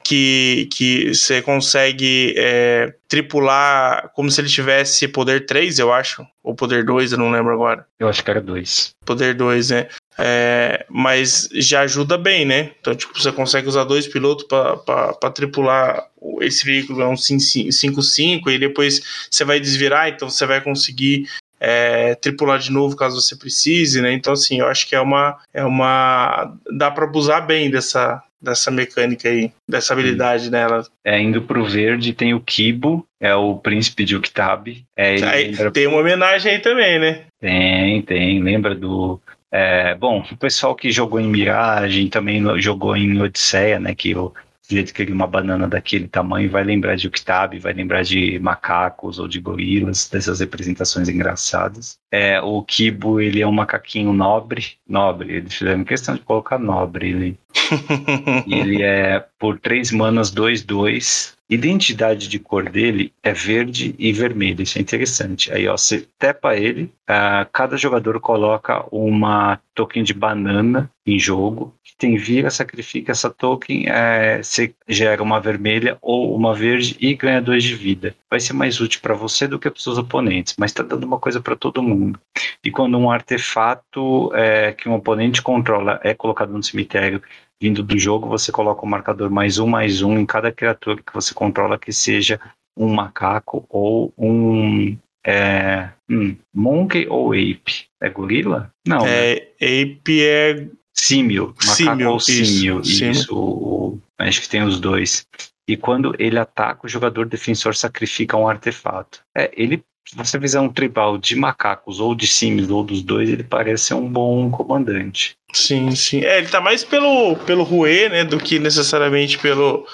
que, que você consegue é, tripular como se ele tivesse poder 3, eu acho. Ou poder 2, eu não lembro agora. Eu acho que era 2. Poder 2, né? É, mas já ajuda bem, né? Então, tipo, você consegue usar dois pilotos para tripular esse veículo, é um 5-5, e depois você vai desvirar, então você vai conseguir é, tripular de novo caso você precise, né? Então, assim, eu acho que é uma. É uma dá para abusar bem dessa, dessa mecânica aí, dessa habilidade dela. É, indo pro verde tem o Kibo, é o príncipe de Uktab. É, aí, lembra... Tem uma homenagem aí também, né? Tem, tem. Lembra do. É, bom, o pessoal que jogou em Miragem também jogou em Odisseia, né? Que o jeito que ele uma banana daquele tamanho vai lembrar de Uktab, vai lembrar de macacos ou de gorilas, dessas representações engraçadas. é, o Kibo ele é um macaquinho nobre, nobre, eles fizeram questão de colocar nobre. Ele, ele é por 3 manas 2-2. Identidade de cor dele é verde e vermelho, isso é interessante. Aí, ó, você tepa ele, uh, cada jogador coloca uma token de banana em jogo, que tem vira, sacrifica essa token, é, você gera uma vermelha ou uma verde e ganha dois de vida. Vai ser mais útil para você do que para os seus oponentes, mas está dando uma coisa para todo mundo. E quando um artefato é, que um oponente controla é colocado no cemitério vindo do jogo, você coloca o marcador mais um, mais um em cada criatura que você controla, que seja um macaco ou um é, hum, monkey ou ape. É gorila? Não. É, né? ape é. Símio. Macaco ou símio. Isso. isso o, acho que tem os dois. E quando ele ataca, o jogador defensor sacrifica um artefato. É, ele se você fizer um tribal de macacos ou de símios ou dos dois, ele parece ser um bom comandante. Sim, sim. É, ele tá mais pelo, pelo Rue, né, do que necessariamente pelo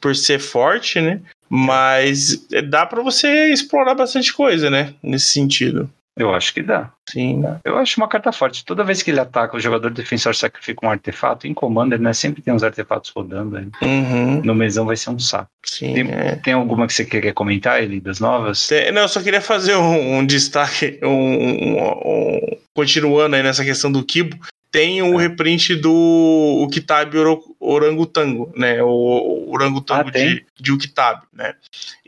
por ser forte, né? Mas dá para você explorar bastante coisa, né? Nesse sentido. Eu acho que dá. Sim. Eu acho uma carta forte. Toda vez que ele ataca, o jogador defensor sacrifica um artefato. Em Commander, né? Sempre tem uns artefatos rodando aí. Uhum. No mesão vai ser um saco. Sim. Tem, é. tem alguma que você queria comentar, ele, das novas? Tem, não, eu só queria fazer um, um destaque, um, um, continuando aí nessa questão do Kibo tem o é. reprint do o Kitab Orangotango, né? O Orangotango ah, de, de Ukitab, né?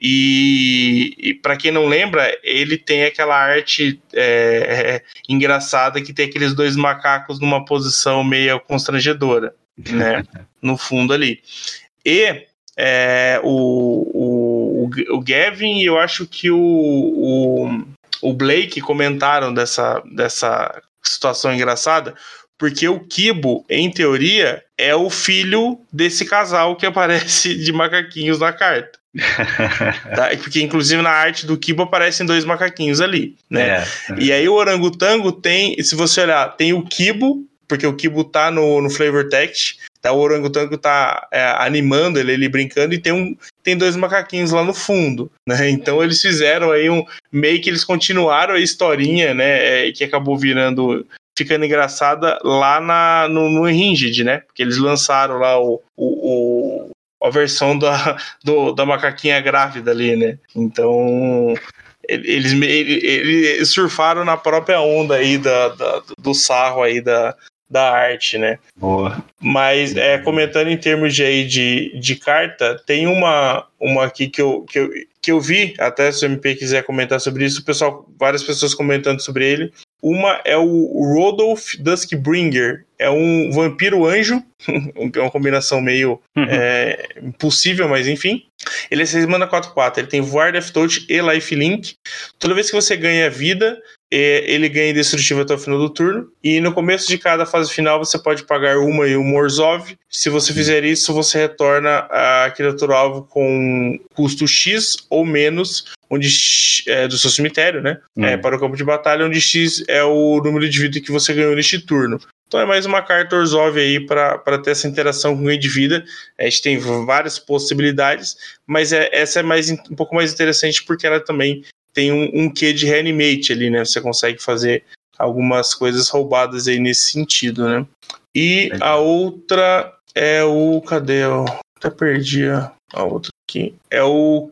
E, e para quem não lembra, ele tem aquela arte é, engraçada que tem aqueles dois macacos numa posição meio constrangedora, né? no fundo ali. E é, o, o, o Gavin e eu acho que o, o, o Blake comentaram dessa, dessa situação engraçada, porque o Kibo, em teoria, é o filho desse casal que aparece de macaquinhos na carta. tá? Porque, inclusive, na arte do Kibo aparecem dois macaquinhos ali, né? É. E aí o orangotango tem, se você olhar, tem o Kibo, porque o Kibo tá no, no flavor text, tá? O orangotango tá é, animando ele, ele brincando, e tem, um, tem dois macaquinhos lá no fundo, né? Então eles fizeram aí um... meio que eles continuaram a historinha, né? É, que acabou virando ficando engraçada lá na, no, no Ringed, né? Porque eles lançaram lá o, o, o a versão da, do, da macaquinha grávida ali, né? Então eles, eles, eles surfaram na própria onda aí da, da, do sarro aí da, da arte, né? Boa. Mas é, comentando em termos de, aí de, de carta, tem uma, uma aqui que eu, que, eu, que eu vi, até se o MP quiser comentar sobre isso, pessoal, várias pessoas comentando sobre ele, uma é o Rodolph Duskbringer, é um vampiro anjo, é uma combinação meio uhum. é, impossível, mas enfim. Ele é 6 mana 4-4, ele tem Voar, Death Touch e Lifelink. Toda vez que você ganha vida, ele ganha indestrutível até o final do turno. E no começo de cada fase final você pode pagar uma e um Morzov. Se você fizer isso, você retorna a criatura alvo com custo X ou menos onde é, do seu cemitério, né? Hum. É, para o campo de batalha, onde X é o número de vida que você ganhou neste turno. Então é mais uma carta Orzhov aí para ter essa interação com o ganho de vida. A gente tem várias possibilidades, mas é, essa é mais, um pouco mais interessante porque ela também tem um, um quê de reanimate ali, né? Você consegue fazer algumas coisas roubadas aí nesse sentido, né? E a outra é o. Cadê? Eu até perdi a, a outra aqui. É o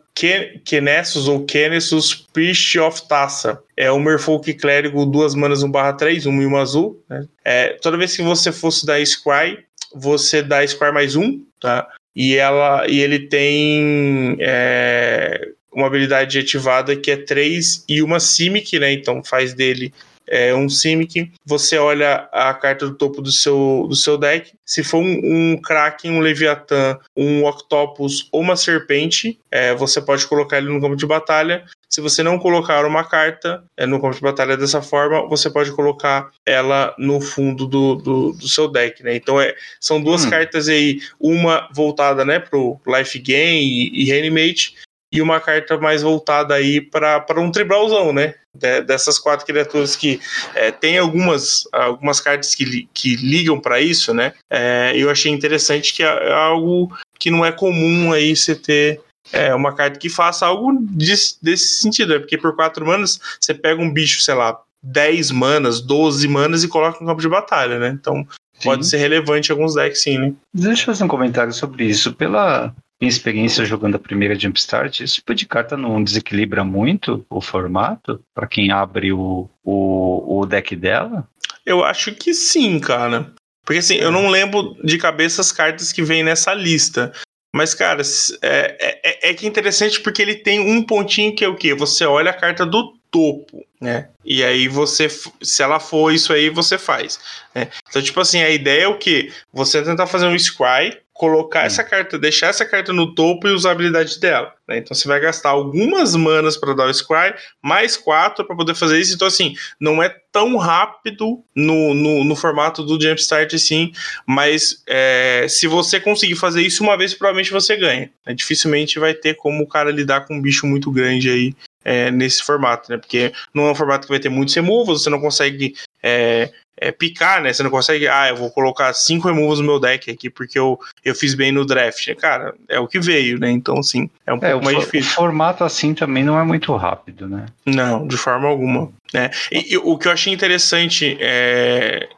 Kenessus ou Kenessus Priest of Tassa. É o Merfolk Clérigo, duas manas 1 barra 3, 1 e 1 azul. Né? É, toda vez que você fosse dar Scry, você dá Scry mais um, tá? E, ela, e ele tem é, uma habilidade ativada que é 3 e uma Simic, né? Então faz dele é, um Simic. Você olha a carta do topo do seu, do seu deck. Se for um, um Kraken, um Leviatã, um Octopus ou uma Serpente, é, você pode colocar ele no campo de batalha. Se você não colocar uma carta é, no campo de batalha dessa forma, você pode colocar ela no fundo do, do, do seu deck, né? Então é, são duas hum. cartas aí, uma voltada né, pro Life Gain e, e Reanimate, e uma carta mais voltada aí para um tribalzão, né? De, dessas quatro criaturas que é, tem algumas, algumas cartas que, que ligam para isso, né? É, eu achei interessante que é, é algo que não é comum aí você ter é, uma carta que faça algo desse, desse sentido, né? Porque por quatro manas você pega um bicho, sei lá, 10 manas, 12 manas e coloca no campo de batalha, né? Então sim. pode ser relevante em alguns decks, sim, né? Deixa eu fazer um comentário sobre isso. Pela minha experiência jogando a primeira Jumpstart, esse tipo de carta não desequilibra muito o formato para quem abre o, o, o deck dela? Eu acho que sim, cara. Porque assim, eu não lembro de cabeça as cartas que vêm nessa lista. Mas, cara, é, é, é que é interessante porque ele tem um pontinho que é o quê? Você olha a carta do topo, né? E aí você, se ela for isso aí, você faz. Né? Então, tipo assim, a ideia é o quê? Você tentar fazer um scry, colocar hum. essa carta, deixar essa carta no topo e usar a habilidade dela. Né? Então você vai gastar algumas manas para dar o Scry, mais quatro para poder fazer isso. Então, assim, não é tão rápido no, no, no formato do Jumpstart, sim, mas é, se você conseguir fazer isso uma vez, provavelmente você ganha. Né? Dificilmente vai ter como o cara lidar com um bicho muito grande aí é, nesse formato, né? Porque não é um formato que vai ter muitos removals, você não consegue é, é, picar, né? Você não consegue, ah, eu vou colocar cinco removals no meu deck aqui porque eu, eu fiz bem no draft. Cara, é o que veio, né? Então, sim, é um é, pouco mais difícil. O formato assim também não é muito rápido, né? Não, de forma alguma. Né? E, e o que eu achei interessante é,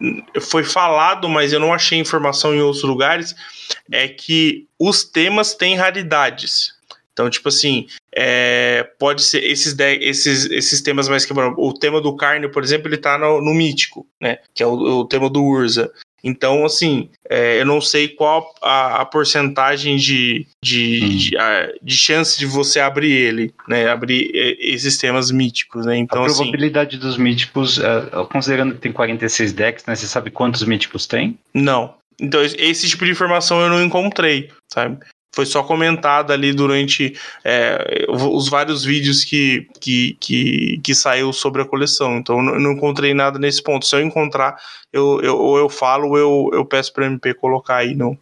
foi falado, mas eu não achei informação em outros lugares, é que os temas têm raridades. Então, tipo assim, é, pode ser esses, esses, esses temas mais que O tema do carne, por exemplo, ele tá no, no mítico, né? Que é o, o tema do Urza. Então, assim, é, eu não sei qual a, a porcentagem de, de, hum. de, a, de, chance de você abrir ele, né? Abrir esses temas míticos, né? Então, a assim, probabilidade assim, dos míticos, uh, considerando que tem 46 decks, né? Você sabe quantos míticos tem? Não. Então, esse tipo de informação eu não encontrei, sabe? Foi só comentado ali durante é, os vários vídeos que, que, que, que, saiu sobre a coleção. Então eu não encontrei nada nesse ponto. Se eu encontrar, eu, eu, ou eu falo ou eu, eu peço para MP colocar aí no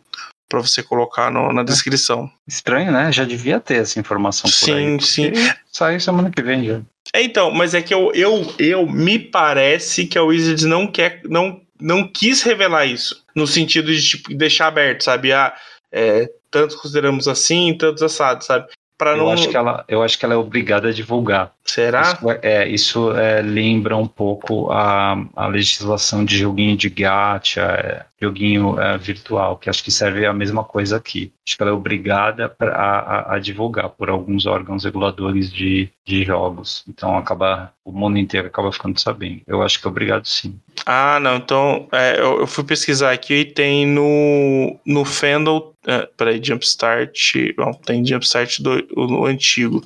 para você colocar no, na descrição. Estranho, né? Já devia ter essa informação sim, aí. Sim, sim. Sai semana que vem já. É, então, mas é que eu, eu, eu me parece que a Wizards não quer, não, não quis revelar isso. No sentido de tipo, deixar aberto, sabe? Ah, é, tantos consideramos assim, tantos assados, sabe? Pra não... eu, acho que ela, eu acho que ela é obrigada a divulgar. Será? Isso, é, é, isso é, lembra um pouco a, a legislação de joguinho de gacha, é, joguinho é, virtual, que acho que serve a mesma coisa aqui. Acho que ela é obrigada pra, a, a, divulgar por alguns órgãos reguladores de, de jogos. Então acaba o mundo inteiro acaba ficando sabendo. Eu acho que é obrigado sim. Ah, não. Então é, eu, eu, fui pesquisar aqui e tem no, no Fandom. É, peraí, Jumpstart. Não, tem Jumpstart do, o, o antigo.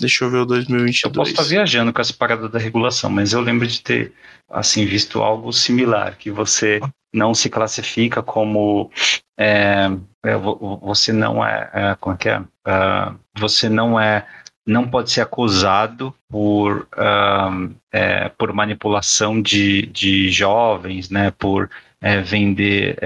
Deixa eu ver o 2022. Eu posso estar viajando com essa parada da regulação, mas eu lembro de ter assim visto algo similar, que você não se classifica como é, é você não é, é como é que é? Uh, você não é não pode ser acusado por, uh, é, por manipulação de, de jovens, né, por vender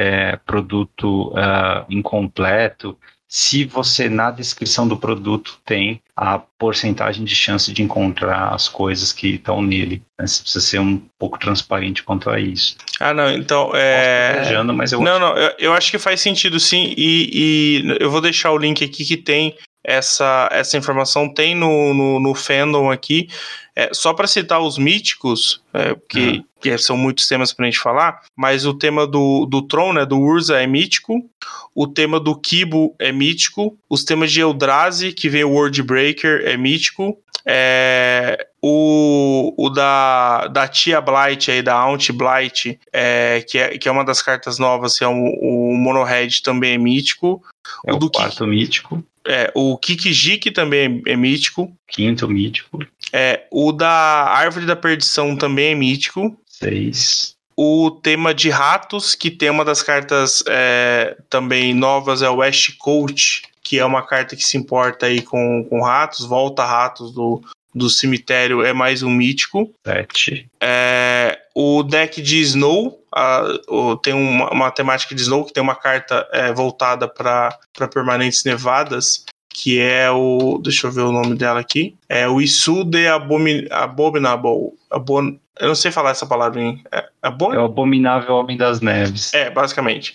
produto uh, incompleto se você na descrição do produto tem a porcentagem de chance de encontrar as coisas que estão nele. Né? Você precisa ser um pouco transparente quanto a isso. Ah, não, então. É... mas eu não, não, eu, eu, acho que faz sentido sim, e, e, eu vou deixar o link aqui que tem essa, essa informação, tem no, no, no fandom aqui. É, só para citar os míticos, é, que, uhum. que são muitos temas para a gente falar, mas o tema do, do Tron, né, do Urza é mítico, o tema do Kibo é mítico, os temas de Eldrazi, que vem o World Breaker, é mítico, é, o, o da, da Tia Blight aí, da Aunt Blight, é, que, é, que é uma das cartas novas, que é o, o Monohead também é mítico. É o, o do quarto mítico. É, o Kikijiki também é, é mítico. Quinto mítico. É, o da Árvore da Perdição também é mítico. Seis. O tema de ratos, que tem uma das cartas é, também novas, é o West Coast, que é uma carta que se importa aí com, com ratos, volta ratos do, do cemitério, é mais um mítico. Sete. É, o deck de Snow, a, o, tem uma, uma, temática de Snow, que tem uma carta é, voltada para permanentes nevadas, que é o. Deixa eu ver o nome dela aqui. É o Isu de Abomin, Abominable. Abon, eu não sei falar essa palavra em. É, abon... é o Abominável Homem das Neves. É, basicamente.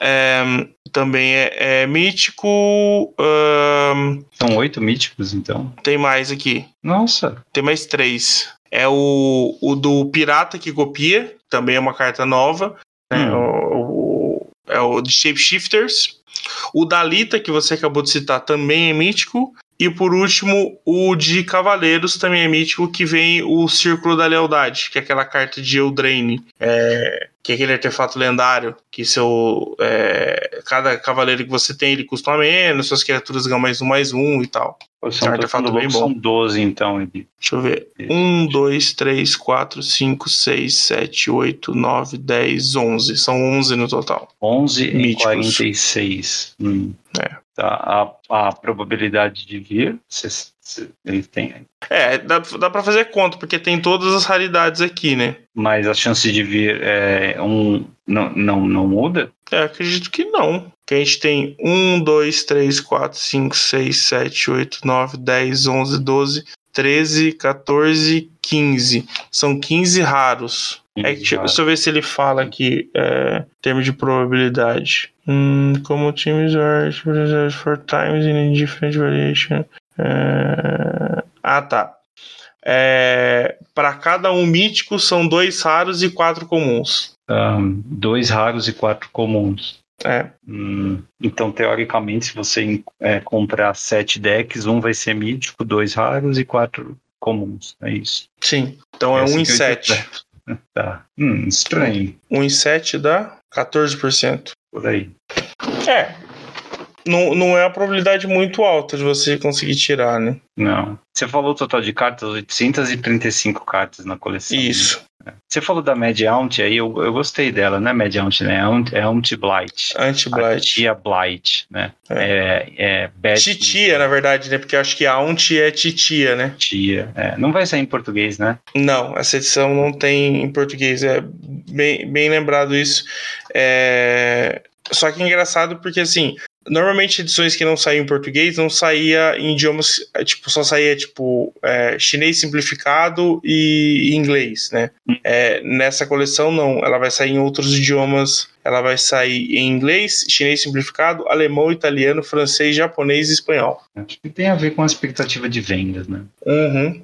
É, também é, é mítico. Um... São oito míticos, então. Tem mais aqui. Nossa. Tem mais três. é o, o do Pirata que copia, também é uma carta nova. Né? Hum. É o de Shapeshifters. O Dalita, que você acabou de citar, também é mítico. E por último, o de Cavaleiros também é mítico, que vem o Círculo da Lealdade, que é aquela carta de Eldraine, é, que é aquele artefato lendário, que seu. é, cada cavaleiro que você tem, ele custa menos, suas criaturas ganham mais um, mais um e tal. São, bem louco, bom. são 12, então. Deixa eu ver. Isso. 1, 2, 3, 4, 5, 6, 7, 8, 9, 10, 11. São 11 no total. 11 em Míticos. 46. Hum. É. Tá, a, a probabilidade de vir, cê, cê, ele tem. É, dá, dá pra fazer conta, porque tem todas as raridades aqui, né? Mas a chance de vir é um. Não, não, não muda? É, acredito que não. Que a gente tem 1, 2, 3, 4, 5, 6, 7, 8, 9, 10, 11, 12, 13, 14, 15. São 15 raros. É que, deixa, deixa eu ver se ele fala aqui, é, em termos de probabilidade. Hum, como teams are for times in different variation. É, ah, tá. É, para cada um mítico são dois raros e quatro comuns. Ahn, dois raros e quatro comuns. É, Hum, então, teoricamente, se você é, comprar sete decks, um vai ser mítico, dois raros e quatro comuns. É isso. sim. Então é 1 assim em que eu 7. interpreto. Tá. Hum, estranho. 1 em 7 dá 14%. Por aí. É. Não, não é uma probabilidade muito alta de você conseguir tirar, né? Não. Você falou o total de cartas, 835 cartas na coleção. Isso. Você falou da Mad Aunt, aí eu, eu gostei dela, não é Mad Aunt, né? É Aunt, é Aunt Blight. A Anti-blight. tia Blight, né? É, é Bad Titia, na verdade, né? Porque eu acho que a Auntie é titia, né? Tia. É, não vai sair em português, né? Não, essa edição não tem em português. É bem, bem lembrado isso. É... Só que é engraçado porque, assim, normalmente edições que não saíam em português não saía em idiomas, é, tipo, só saía, tipo, é, chinês simplificado e inglês, né? É, nessa coleção, não. Ela vai sair em outros idiomas. Ela vai sair em inglês, chinês simplificado, alemão, italiano, francês, japonês e espanhol. Acho que tem a ver com a expectativa de vendas, né? Uhum.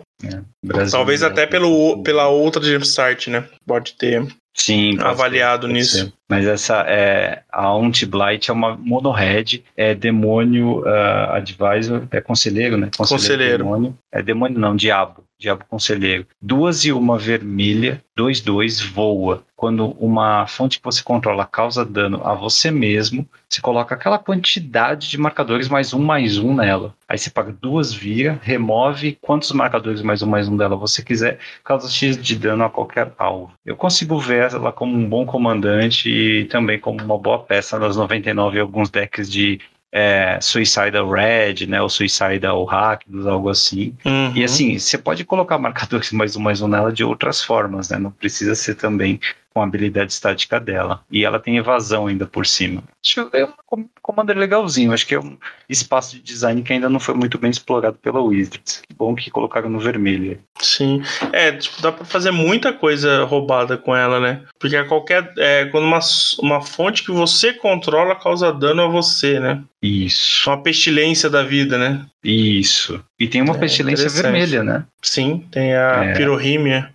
Brasil, Talvez até pelo, pela outra Jumpstart, né? Pode ter. Sim, avaliado ser, nisso. ser. Mas essa é a Aunt Blight é uma mono-red, é demônio ah, advisor, é conselheiro, né? Conselheiro. Demônio. É demônio não, diabo. Diabo conselheiro. Duas e uma vermelha, dois, dois, voa. Quando uma fonte que você controla causa dano a você mesmo, você coloca aquela quantidade de marcadores mais um, mais um nela. Aí você paga duas via, remove quantos marcadores mais um, mais um dela você quiser, causa X de dano a qualquer alvo. Eu consigo ver ela como um bom comandante e também como uma boa peça nas 99 e alguns decks de é, Suicidal Red, né, ou Suicidal Hackers, algo assim. Uhum. E assim, você pode colocar marcadores mais um, mais um nela de outras formas, né? Não precisa ser também com a habilidade estática dela. E ela tem evasão ainda por cima. Acho que é um com- commander legalzinho. Acho que é um espaço de design que ainda não foi muito bem explorado pela Wizards. Que bom que colocaram no vermelho. Sim. É, tipo, dá pra fazer muita coisa roubada com ela, né? Porque a qualquer. É, quando uma, uma fonte que você controla causa dano a você, né? Isso, Uma pestilência da vida, né? isso. E tem uma É, pestilência vermelha, né? Sim, tem a É. pyrorrímia.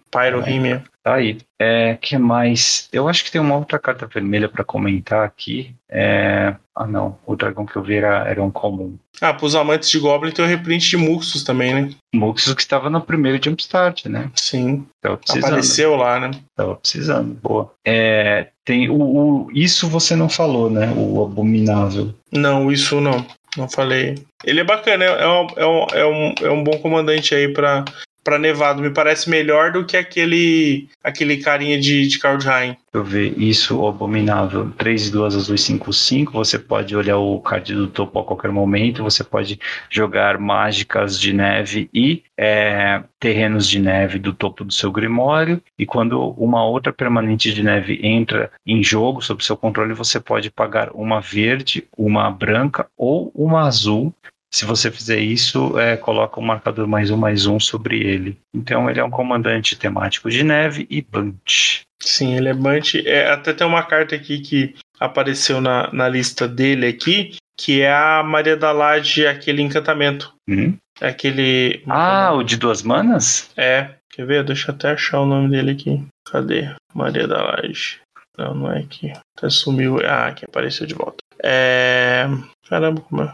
Tá aí. É, que mais? Eu acho que tem uma outra carta vermelha para comentar aqui. É... Ah, não. O dragão que eu vi era, era um comum. Ah, pros amantes de Goblin tem o reprint de Muxus também, né? Muxus que estava no primeiro Jumpstart, né? Sim. Tava precisando. Apareceu lá, né? Tava precisando. Boa. É, tem o, o- Isso você não falou, né? O abominável. Não, isso não. Não falei. Ele é bacana, é, é, um, é, um, é, um, é um bom comandante aí pra, pra Nevado. Me parece melhor do que aquele aquele carinha de, de. Deixa eu ver. Isso, abominável. 3 e 2 azuis 5, 5. Você pode olhar o card do topo a qualquer momento. Você pode jogar mágicas de neve e é, terrenos de neve do topo do seu grimório. E quando uma outra permanente de neve entra em jogo sob seu controle, você pode pagar uma verde, uma branca ou uma azul. Se você fizer isso, é, coloca um marcador mais um, mais um sobre ele. Então ele é um comandante temático de neve e bunch. Sim, ele é Bunch. É, até tem uma carta aqui que apareceu na, na lista dele aqui, que é a Maria da Laje, aquele encantamento. Hum? Aquele. Ah, o de duas manas? É, Quer ver? Deixa eu até achar o nome dele aqui. Cadê? Maria da Laje. Não, não é aqui. Até sumiu. Ah, aqui apareceu de volta. É. Caramba, como é?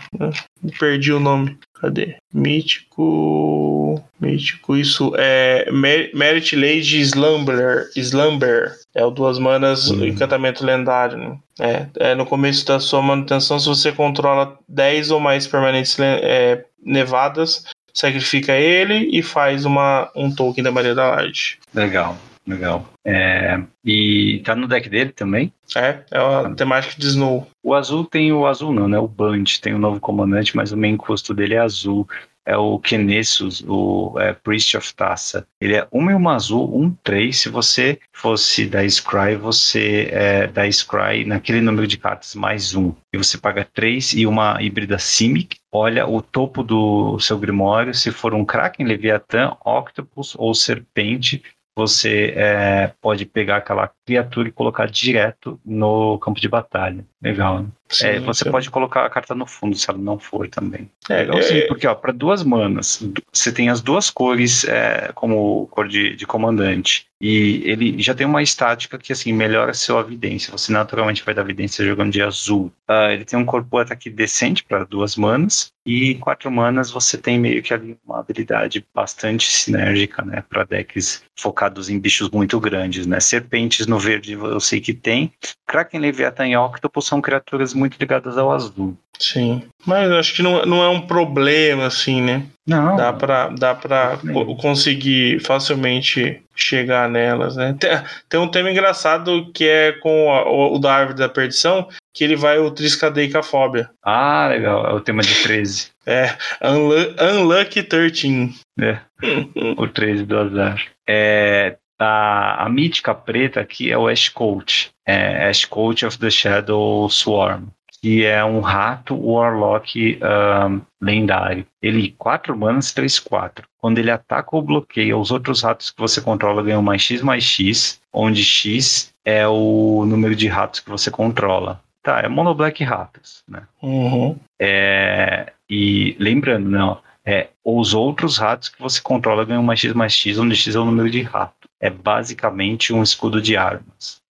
Perdi o nome. Cadê? Mítico. Mítico, isso é. Merit Lady Slumber. Slumber. É o Duas Manas, o encantamento lendário. Né? É, é, no começo da sua manutenção, se você controla 10 ou mais permanentes é, nevadas, sacrifica ele e faz uma, um token da Maria da Laje. Legal. Legal. É, e tá no deck dele também? É, é a temática de Snow. O azul tem o azul não, né? O Band tem o novo comandante, mas o main custo dele é azul. É o Kenessus, o é, Priest of Tassa. Ele é um e uma azul, um três. Se você fosse da Scry, você é, da Scry naquele número de cartas mais um. E você paga três e uma híbrida Simic. Olha o topo do seu Grimório. Se for um Kraken, Leviatã, Octopus ou Serpente, você é, pode pegar aquela criatura e colocar direto no campo de batalha. Legal, né? Sim, é, você sim. pode colocar a carta no fundo se ela não for também. É, legal sim, é... porque para duas manas, você tem as duas cores é, como cor de, de, comandante. E ele já tem uma estática que assim melhora a sua evidência. Você naturalmente vai dar evidência jogando de azul. Uh, ele tem um corpo ataque decente para duas manas. E quatro manas você tem meio que ali uma habilidade bastante sinérgica, né? Para decks focados em bichos muito grandes, né? Serpentes no verde eu sei que tem. Kraken, Leviathan e Octopus são criaturas muito ligadas ao azul. Sim, mas acho que não, não é um problema, assim, né? Não. Dá pra, dá pra conseguir facilmente chegar nelas, né? Tem, tem, um tema engraçado que é com a, o, o da Árvore da Perdição, que ele vai o Triscadeicafobia. Ah, legal. É o tema de 13. É, Unlu Unlucky 13. É, o 13 do azar. É, a, a mítica preta aqui é o Ash Coach. É Ash Coach of the Shadow Swarm. Que é um rato Warlock um, lendário. Ele, 4 manas, 3, 4. Quando ele ataca ou bloqueia os outros ratos que você controla, ganham mais X mais X, onde X é o número de ratos que você controla. Tá, é Mono Black Ratos, né? Uhum. É, e lembrando, não, é, os outros ratos que você controla ganham mais X mais X, onde X é o número de rato. É basicamente um escudo de armas.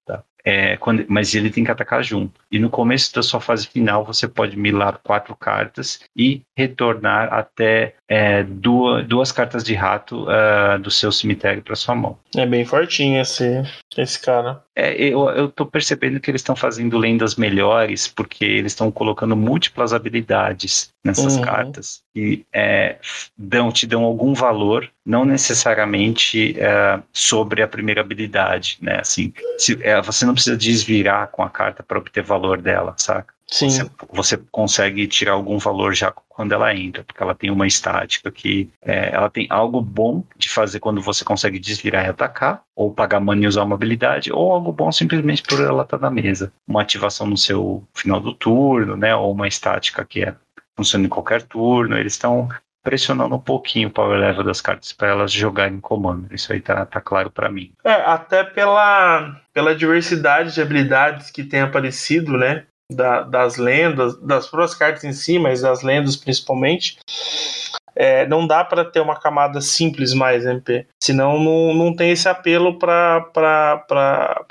É, quando, mas ele tem que atacar junto. E no começo da sua fase final, você pode milar quatro cartas e retornar até é, duas, duas cartas de rato uh, do seu cemitério para sua mão. É bem fortinho esse, esse cara. É, eu, eu tô percebendo que eles estão fazendo lendas melhores porque eles estão colocando múltiplas habilidades nessas uhum. cartas e é, dão, te dão algum valor, não necessariamente é, sobre a primeira habilidade, né? Assim, se, é, você não precisa desvirar com a carta para obter valor dela, saca? Sim. Você, você, consegue tirar algum valor já quando ela entra, porque ela tem uma estática que é, ela tem algo bom de fazer quando você consegue desvirar e atacar, ou pagar mana e usar uma habilidade, ou algo bom simplesmente por ela estar na mesa. Uma ativação no seu final do turno, né? Ou uma estática que é, funciona em qualquer turno. Eles estão pressionando um pouquinho o power level das cartas para elas jogarem comando. Isso aí tá, tá claro para mim. É, até pela, pela diversidade de habilidades que tem aparecido, né? da, das lendas, das próprias cartas em si, mas das lendas principalmente, é, não dá para ter uma camada simples mais MP. Senão não, não tem esse apelo para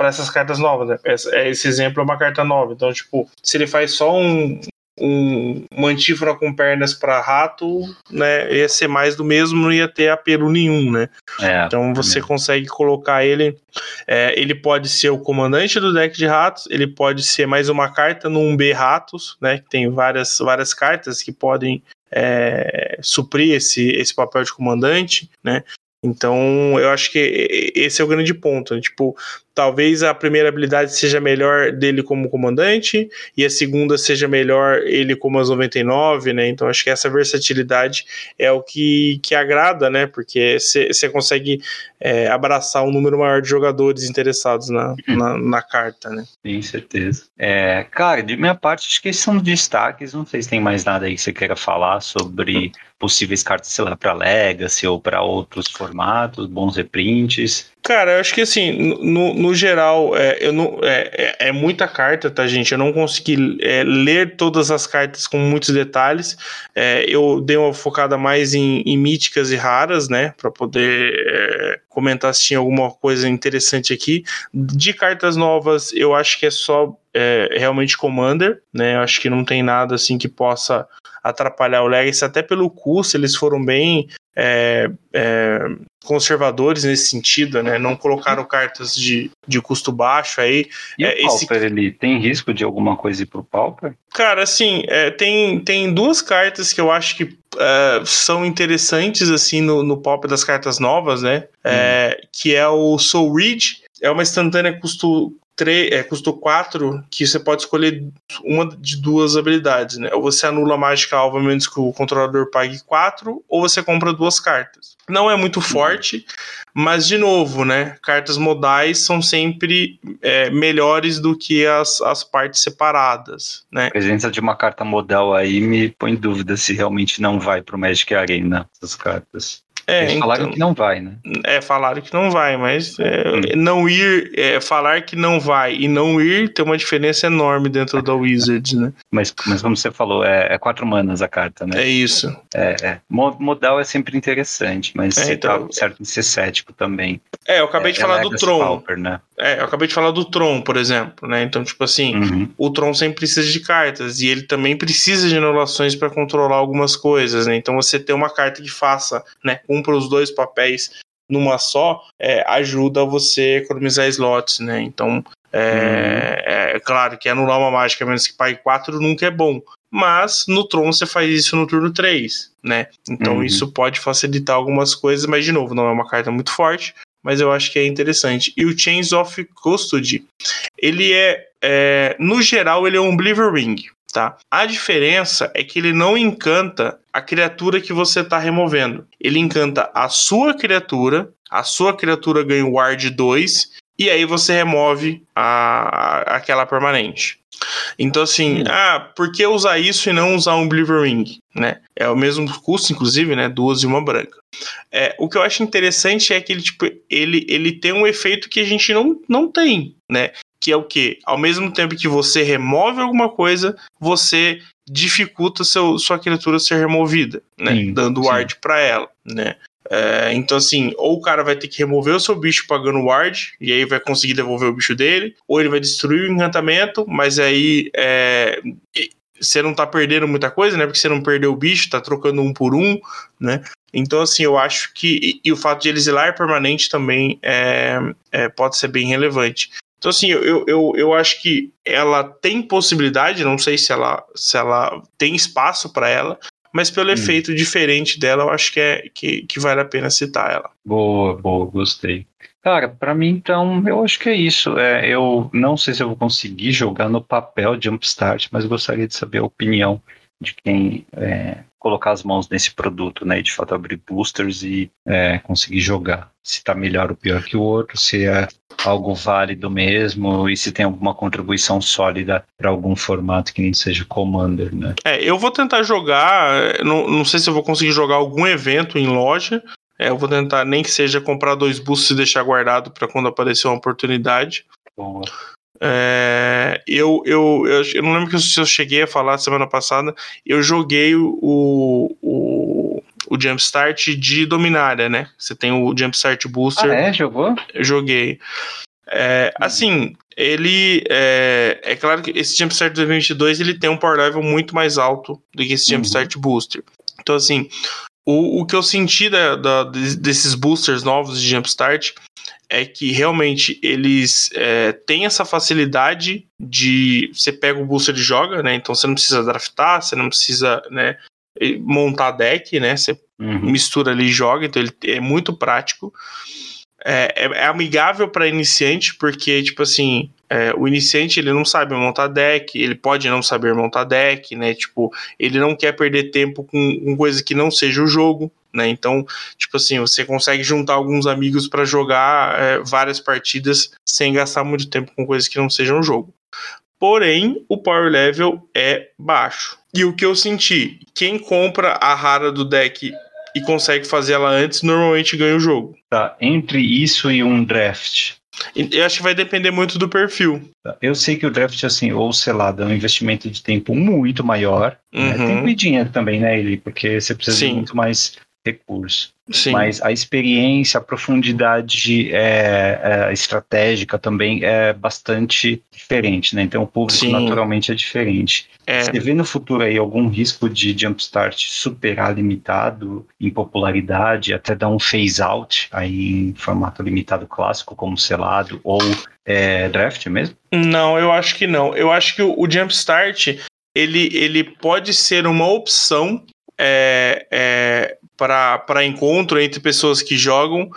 essas cartas novas. Né? Esse, esse exemplo é uma carta nova. Então, tipo, se ele faz só um, um, uma antífona com pernas para rato, né, ia ser mais do mesmo, não ia ter apelo nenhum, né? É, então você consegue colocar ele, é, ele pode ser o comandante do deck de ratos, ele pode ser mais uma carta no 1B ratos, né, que tem várias, várias cartas que podem é, suprir esse, esse papel de comandante, né? Então, eu acho que esse é o grande ponto. Né? Tipo, talvez a primeira habilidade seja melhor dele como comandante e a segunda seja melhor ele como as 99, né? Então acho que essa versatilidade é o que, que agrada, né? Porque você consegue é, abraçar um número maior de jogadores interessados na, uhum. na, na, carta, né? Sim, certeza. É, cara, de minha parte, acho que esses são destaques. Não sei se tem mais nada aí que você queira falar sobre possíveis cartas, sei lá, para Legacy ou para outros formatos, bons reprints. Cara, eu acho que assim, no, no geral, é, eu não, é, é, é, muita carta, tá, gente? Eu não consegui é, ler todas as cartas com muitos detalhes. É, eu dei uma focada mais em, em míticas e raras, né? Pra poder é, comentar se tinha alguma coisa interessante aqui. De cartas novas, eu acho que é só realmente Commander, né? Eu acho que não tem nada assim que possa atrapalhar o Legacy, até pelo custo, eles foram bem é, é, conservadores nesse sentido, né? Não colocaram cartas de, de custo baixo aí. E é, o Pauper, esse... ele tem risco de alguma coisa ir pro Pauper? Cara, assim, é, tem, tem duas cartas que eu acho que é, são interessantes, assim, no, no Pauper das cartas novas, né? É, hum. Que é o Soul Reed, é uma instantânea custo 3, é, custou 4, que você pode escolher uma de duas habilidades, né? Ou você anula a mágica alvo a menos que o controlador pague 4, ou você compra duas cartas. Não é muito forte, mas de novo, né? Cartas modais são sempre é, melhores do que as, as partes separadas, né? A presença de uma carta modal aí me põe em dúvida se realmente não vai pro Magic Arena essas cartas. É, Eles falaram então, que não vai, né? É, falaram que não vai, mas é, hum. não ir, é, falar que não vai e não ir tem uma diferença enorme dentro da Wizards, né? Mas, mas como você falou, é, é quatro manas a carta, né? É isso. É, é. Modal é sempre interessante, mas é, você tá então... tá certo de ser cético também. É, eu acabei de é, falar do Tron. Pauper, né? É, eu acabei de falar do Tron, por exemplo, né? Então, tipo assim, uhum. o Tron sempre precisa de cartas e ele também precisa de anulações para controlar algumas coisas, né? Então, você ter uma carta que faça, né, cumpra os dois papéis numa só, é, ajuda você a economizar slots, né? Então, é, uhum. é, claro que anular uma mágica menos que pague 4 nunca é bom. Mas no Tron você faz isso no turno 3, né? Então uhum. isso pode facilitar algumas coisas, mas de novo, não é uma carta muito forte mas eu acho que é interessante. E o Chains of Custody, ele é, é no geral, ele é um Believer Ring, tá? A diferença é que ele não encanta a criatura que você está removendo. Ele encanta a sua criatura, a sua criatura ganha o Ward 2, e aí você remove a, a aquela permanente. Então, assim, hum. ah, por que usar isso e não usar um Believer Ring? Né? É o mesmo custo, inclusive, né? Duas e uma branca. É, o que eu acho interessante é que ele, tipo, ele, ele tem um efeito que a gente não, não tem, né? Que é o que? Ao mesmo tempo que você remove alguma coisa, você dificulta seu, sua criatura ser removida, né? Sim, Dando ward para ela, né? É, então, assim, ou o cara vai ter que remover o seu bicho pagando ward, e aí vai conseguir devolver o bicho dele, ou ele vai destruir o encantamento, mas aí é, você não tá perdendo muita coisa, né? Porque você não perdeu o bicho, tá trocando um por um, né? Então, assim, eu acho que. E, e o fato de ele zelar permanente também é, é, pode ser bem relevante. Então, assim, eu, eu, eu acho que ela tem possibilidade, não sei se ela, se ela tem espaço para ela, mas pelo hum. efeito diferente dela, eu acho que, é, que, que vale a pena citar ela. Boa, boa, gostei. Cara, para mim, então, eu acho que é isso. É, eu não sei se eu vou conseguir jogar no papel Jumpstart, mas gostaria de saber a opinião de quem é, colocar as mãos nesse produto, né? E de fato abrir boosters e é, conseguir jogar. Se está melhor ou pior que o outro, se é algo válido mesmo e se tem alguma contribuição sólida para algum formato que nem seja Commander, né? É, eu vou tentar jogar, não, não sei se eu vou conseguir jogar algum evento em loja, é, eu vou tentar nem que seja comprar dois bustos e deixar guardado para quando aparecer uma oportunidade. Boa. É, eu, eu, eu, eu, não lembro se eu cheguei a falar semana passada. Eu joguei o, o, o Jumpstart de Dominária, né? Você tem o Jumpstart Booster. Ah, é? Jogou? Eu joguei. É, assim, ele é, é, claro que esse Jumpstart 2022 ele tem um power level muito mais alto do que esse uhum. Jumpstart Booster. Então, assim, o, o que eu senti da, da, desses boosters novos de Jumpstart é que realmente eles é, têm essa facilidade de você pega o booster e joga, né? Então você não precisa draftar, você não precisa né, montar deck, né? Você uhum. mistura ali e joga, então ele é muito prático. É, é, é amigável para iniciante, porque, tipo assim, é, o iniciante ele não sabe montar deck, ele pode não saber montar deck, né? Tipo, ele não quer perder tempo com, com coisa que não seja o jogo, né? Então, tipo assim, você consegue juntar alguns amigos para jogar é, várias partidas sem gastar muito tempo com coisas que não sejam o jogo. Porém, o power level é baixo. E o que eu senti, quem compra a rara do deck e consegue fazer ela antes, normalmente ganha o jogo. Tá, entre isso e um draft. Eu acho que vai depender muito do perfil. Tá, eu sei que o draft, assim, ou selado, é um investimento de tempo muito maior. Né? Uhum. Tempo e dinheiro também, né, Eli? Porque você precisa Sim. de muito mais recurso. Sim. Mas a experiência, a profundidade é, é, estratégica também é bastante diferente, né? Então o público Sim. naturalmente é diferente. É. Você vê no futuro aí algum risco de Jumpstart superar limitado em popularidade, até dar um phase out aí em formato limitado clássico, como selado ou é, draft mesmo? Não, eu acho que não. Eu acho que o, o Jumpstart ele, ele pode ser uma opção é, é, para encontro entre pessoas que jogam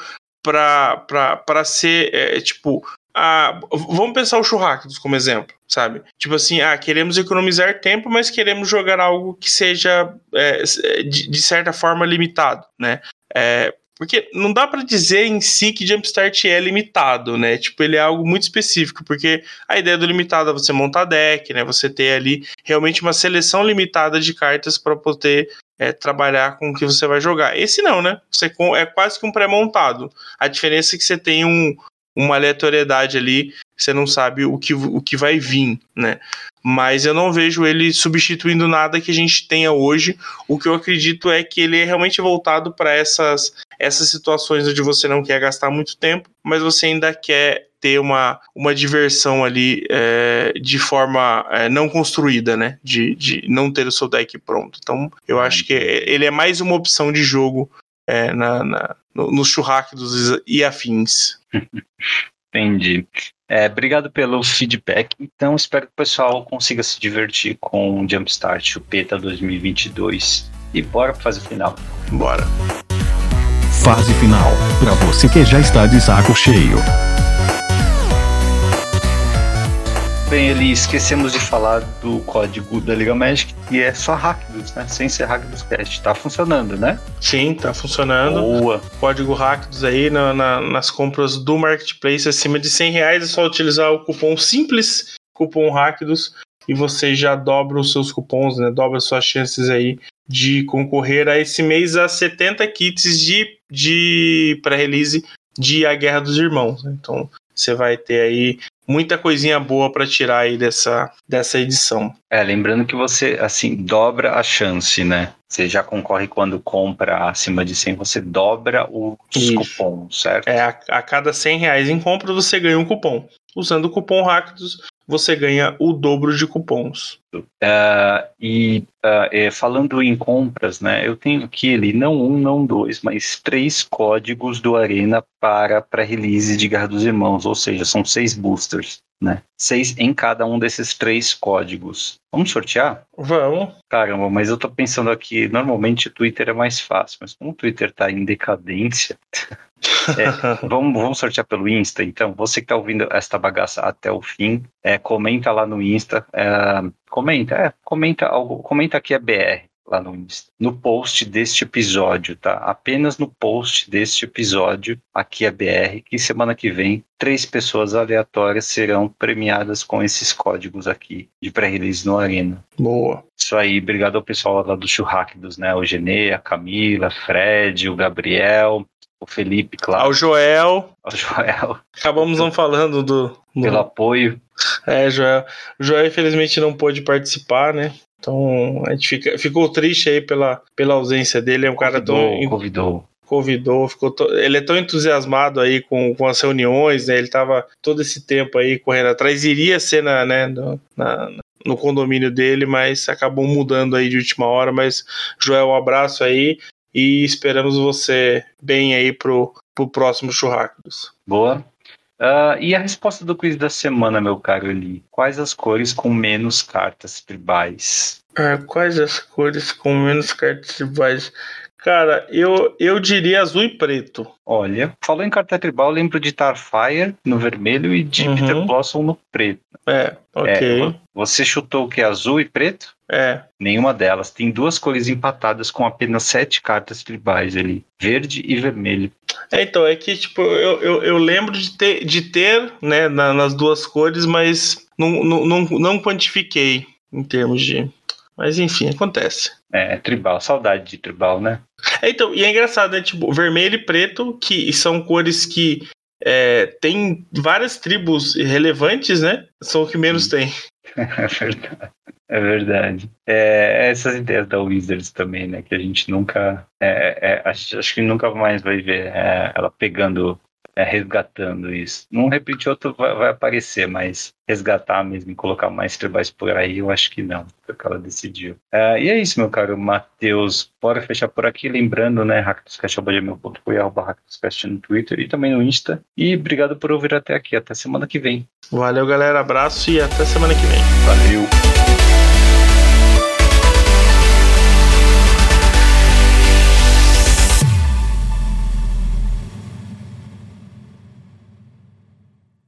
para ser é, tipo. A, vamos pensar o Churrascos como exemplo, sabe? Tipo assim, ah, queremos economizar tempo, mas queremos jogar algo que seja é, de, de, certa forma limitado, né? É, porque não dá para dizer em si que Jumpstart é limitado, né? Tipo, ele é algo muito específico, porque a ideia do limitado é você montar deck, né? Você ter ali realmente uma seleção limitada de cartas para poder é, trabalhar com o que você vai jogar. Esse não, né? Você é quase que um pré-montado. A diferença é que você tem um, uma aleatoriedade ali, você não sabe o que, o que vai vir, né? Mas eu não vejo ele substituindo nada que a gente tenha hoje. O que eu acredito é que ele é realmente voltado para essas, essas situações onde você não quer gastar muito tempo, mas você ainda quer ter uma, uma diversão ali é, de forma é, não construída, né? De, de não ter o seu deck pronto. Então, eu acho que ele é mais uma opção de jogo é, na, na, no, nos churrascos e afins. Entendi. É, obrigado pelo feedback. Então, espero que o pessoal consiga se divertir com o Jumpstart, o PETA 2022. E bora para fase final. Bora. Fase final, para você que já está de saco cheio. Bem, Eli, esquecemos de falar do código da Liga Magic, que é só Hackdos, né? Sem ser Hackdos Cast. Tá funcionando, né? Sim, tá funcionando. Boa. Código Hackdos aí na, na, nas compras do Marketplace acima de 100 reais. É só utilizar o cupom simples, cupom Hackdos, e você já dobra os seus cupons, né? Dobra suas chances aí de concorrer a esse mês a 70 kits de, de pré-release de A Guerra dos Irmãos. Né? Então você vai ter aí muita coisinha boa para tirar aí dessa, dessa edição. É, lembrando que você, assim, dobra a chance, né? Você já concorre quando compra acima de 100, você dobra os Isso. cupons, certo? É, a, a cada 100 reais em compra você ganha um cupom. Usando o cupom Ractus, você ganha o dobro de cupons. Uh, e uh, é, falando em compras, né? Eu tenho aqui ali não um, não dois, mas três códigos do Arena para pré-release de Guerra dos Irmãos, ou seja, são seis boosters, né? Seis em cada um desses três códigos. Vamos sortear? Vamos. Caramba, mas eu tô pensando aqui, normalmente o Twitter é mais fácil, mas como o Twitter tá em decadência, é, vamos, vamos sortear pelo Insta, então. Você que tá ouvindo esta bagaça até o fim, é, comenta lá no Insta. É, comenta, é, comenta algo, comenta aqui a BR lá no Insta, no post deste episódio, tá? Apenas no post deste episódio, aqui a BR, que semana que vem, três pessoas aleatórias serão premiadas com esses códigos aqui de pré-release no Arena. Boa. Isso aí, obrigado ao pessoal lá do Churrascos, né? O Genê, a Camila, Fred, o Gabriel, o Felipe, claro. Ao Joel. Ao Joel. Acabamos não falando do. do... Pelo apoio. É, Joel. O Joel, infelizmente, não pôde participar, né? Então, a gente fica, ficou triste aí pela, pela ausência dele. É um cara tão. Convidou. Convidou, ficou to... ele é tão entusiasmado aí com, com as reuniões, né? Ele tava todo esse tempo aí correndo atrás, iria ser na, né, no, na, no condomínio dele, mas acabou mudando aí de última hora. Mas, Joel, um abraço aí e esperamos você bem aí pro, pro próximo Churrascos. Boa. Uh, e a resposta do quiz da semana, meu caro Eli? Quais as cores com menos cartas tribais? Ah, quais as cores com menos cartas tribais? Cara, eu, eu diria azul e preto. Olha, falou em carta tribal, eu lembro de Tarfire no vermelho e de Uhum. Peter Blossom no preto. É, ok. É, você chutou o que? Azul e preto? É, Nenhuma delas. Tem duas cores empatadas com apenas sete cartas tribais ali: verde e vermelho. É, então, é que, tipo, eu, eu, eu lembro de ter, de ter né, na- nas duas cores, mas não, não, não, não quantifiquei em termos de. Mas enfim, acontece. É, tribal, saudade de tribal, né? É, então, e é engraçado, né? Tipo, vermelho e preto, que são cores que é, tem várias tribos relevantes, né? São o que menos tem. É verdade. É verdade. É, essas ideias da Wizards também, né? Que a gente nunca. É, é, acho, acho, que nunca mais vai ver é, ela pegando é, resgatando isso. Num repeat outro vai, vai, aparecer, mas resgatar mesmo e colocar mais tribais por aí, eu acho que não, foi o que ela decidiu. É, e é isso, meu caro Matheus. Bora fechar por aqui, lembrando, né, hackdoscast.gmail.com arroba hackdoscast no Twitter e também no Insta. E obrigado por ouvir até aqui. Até semana que vem. Valeu, galera. Abraço e até semana que vem. Valeu.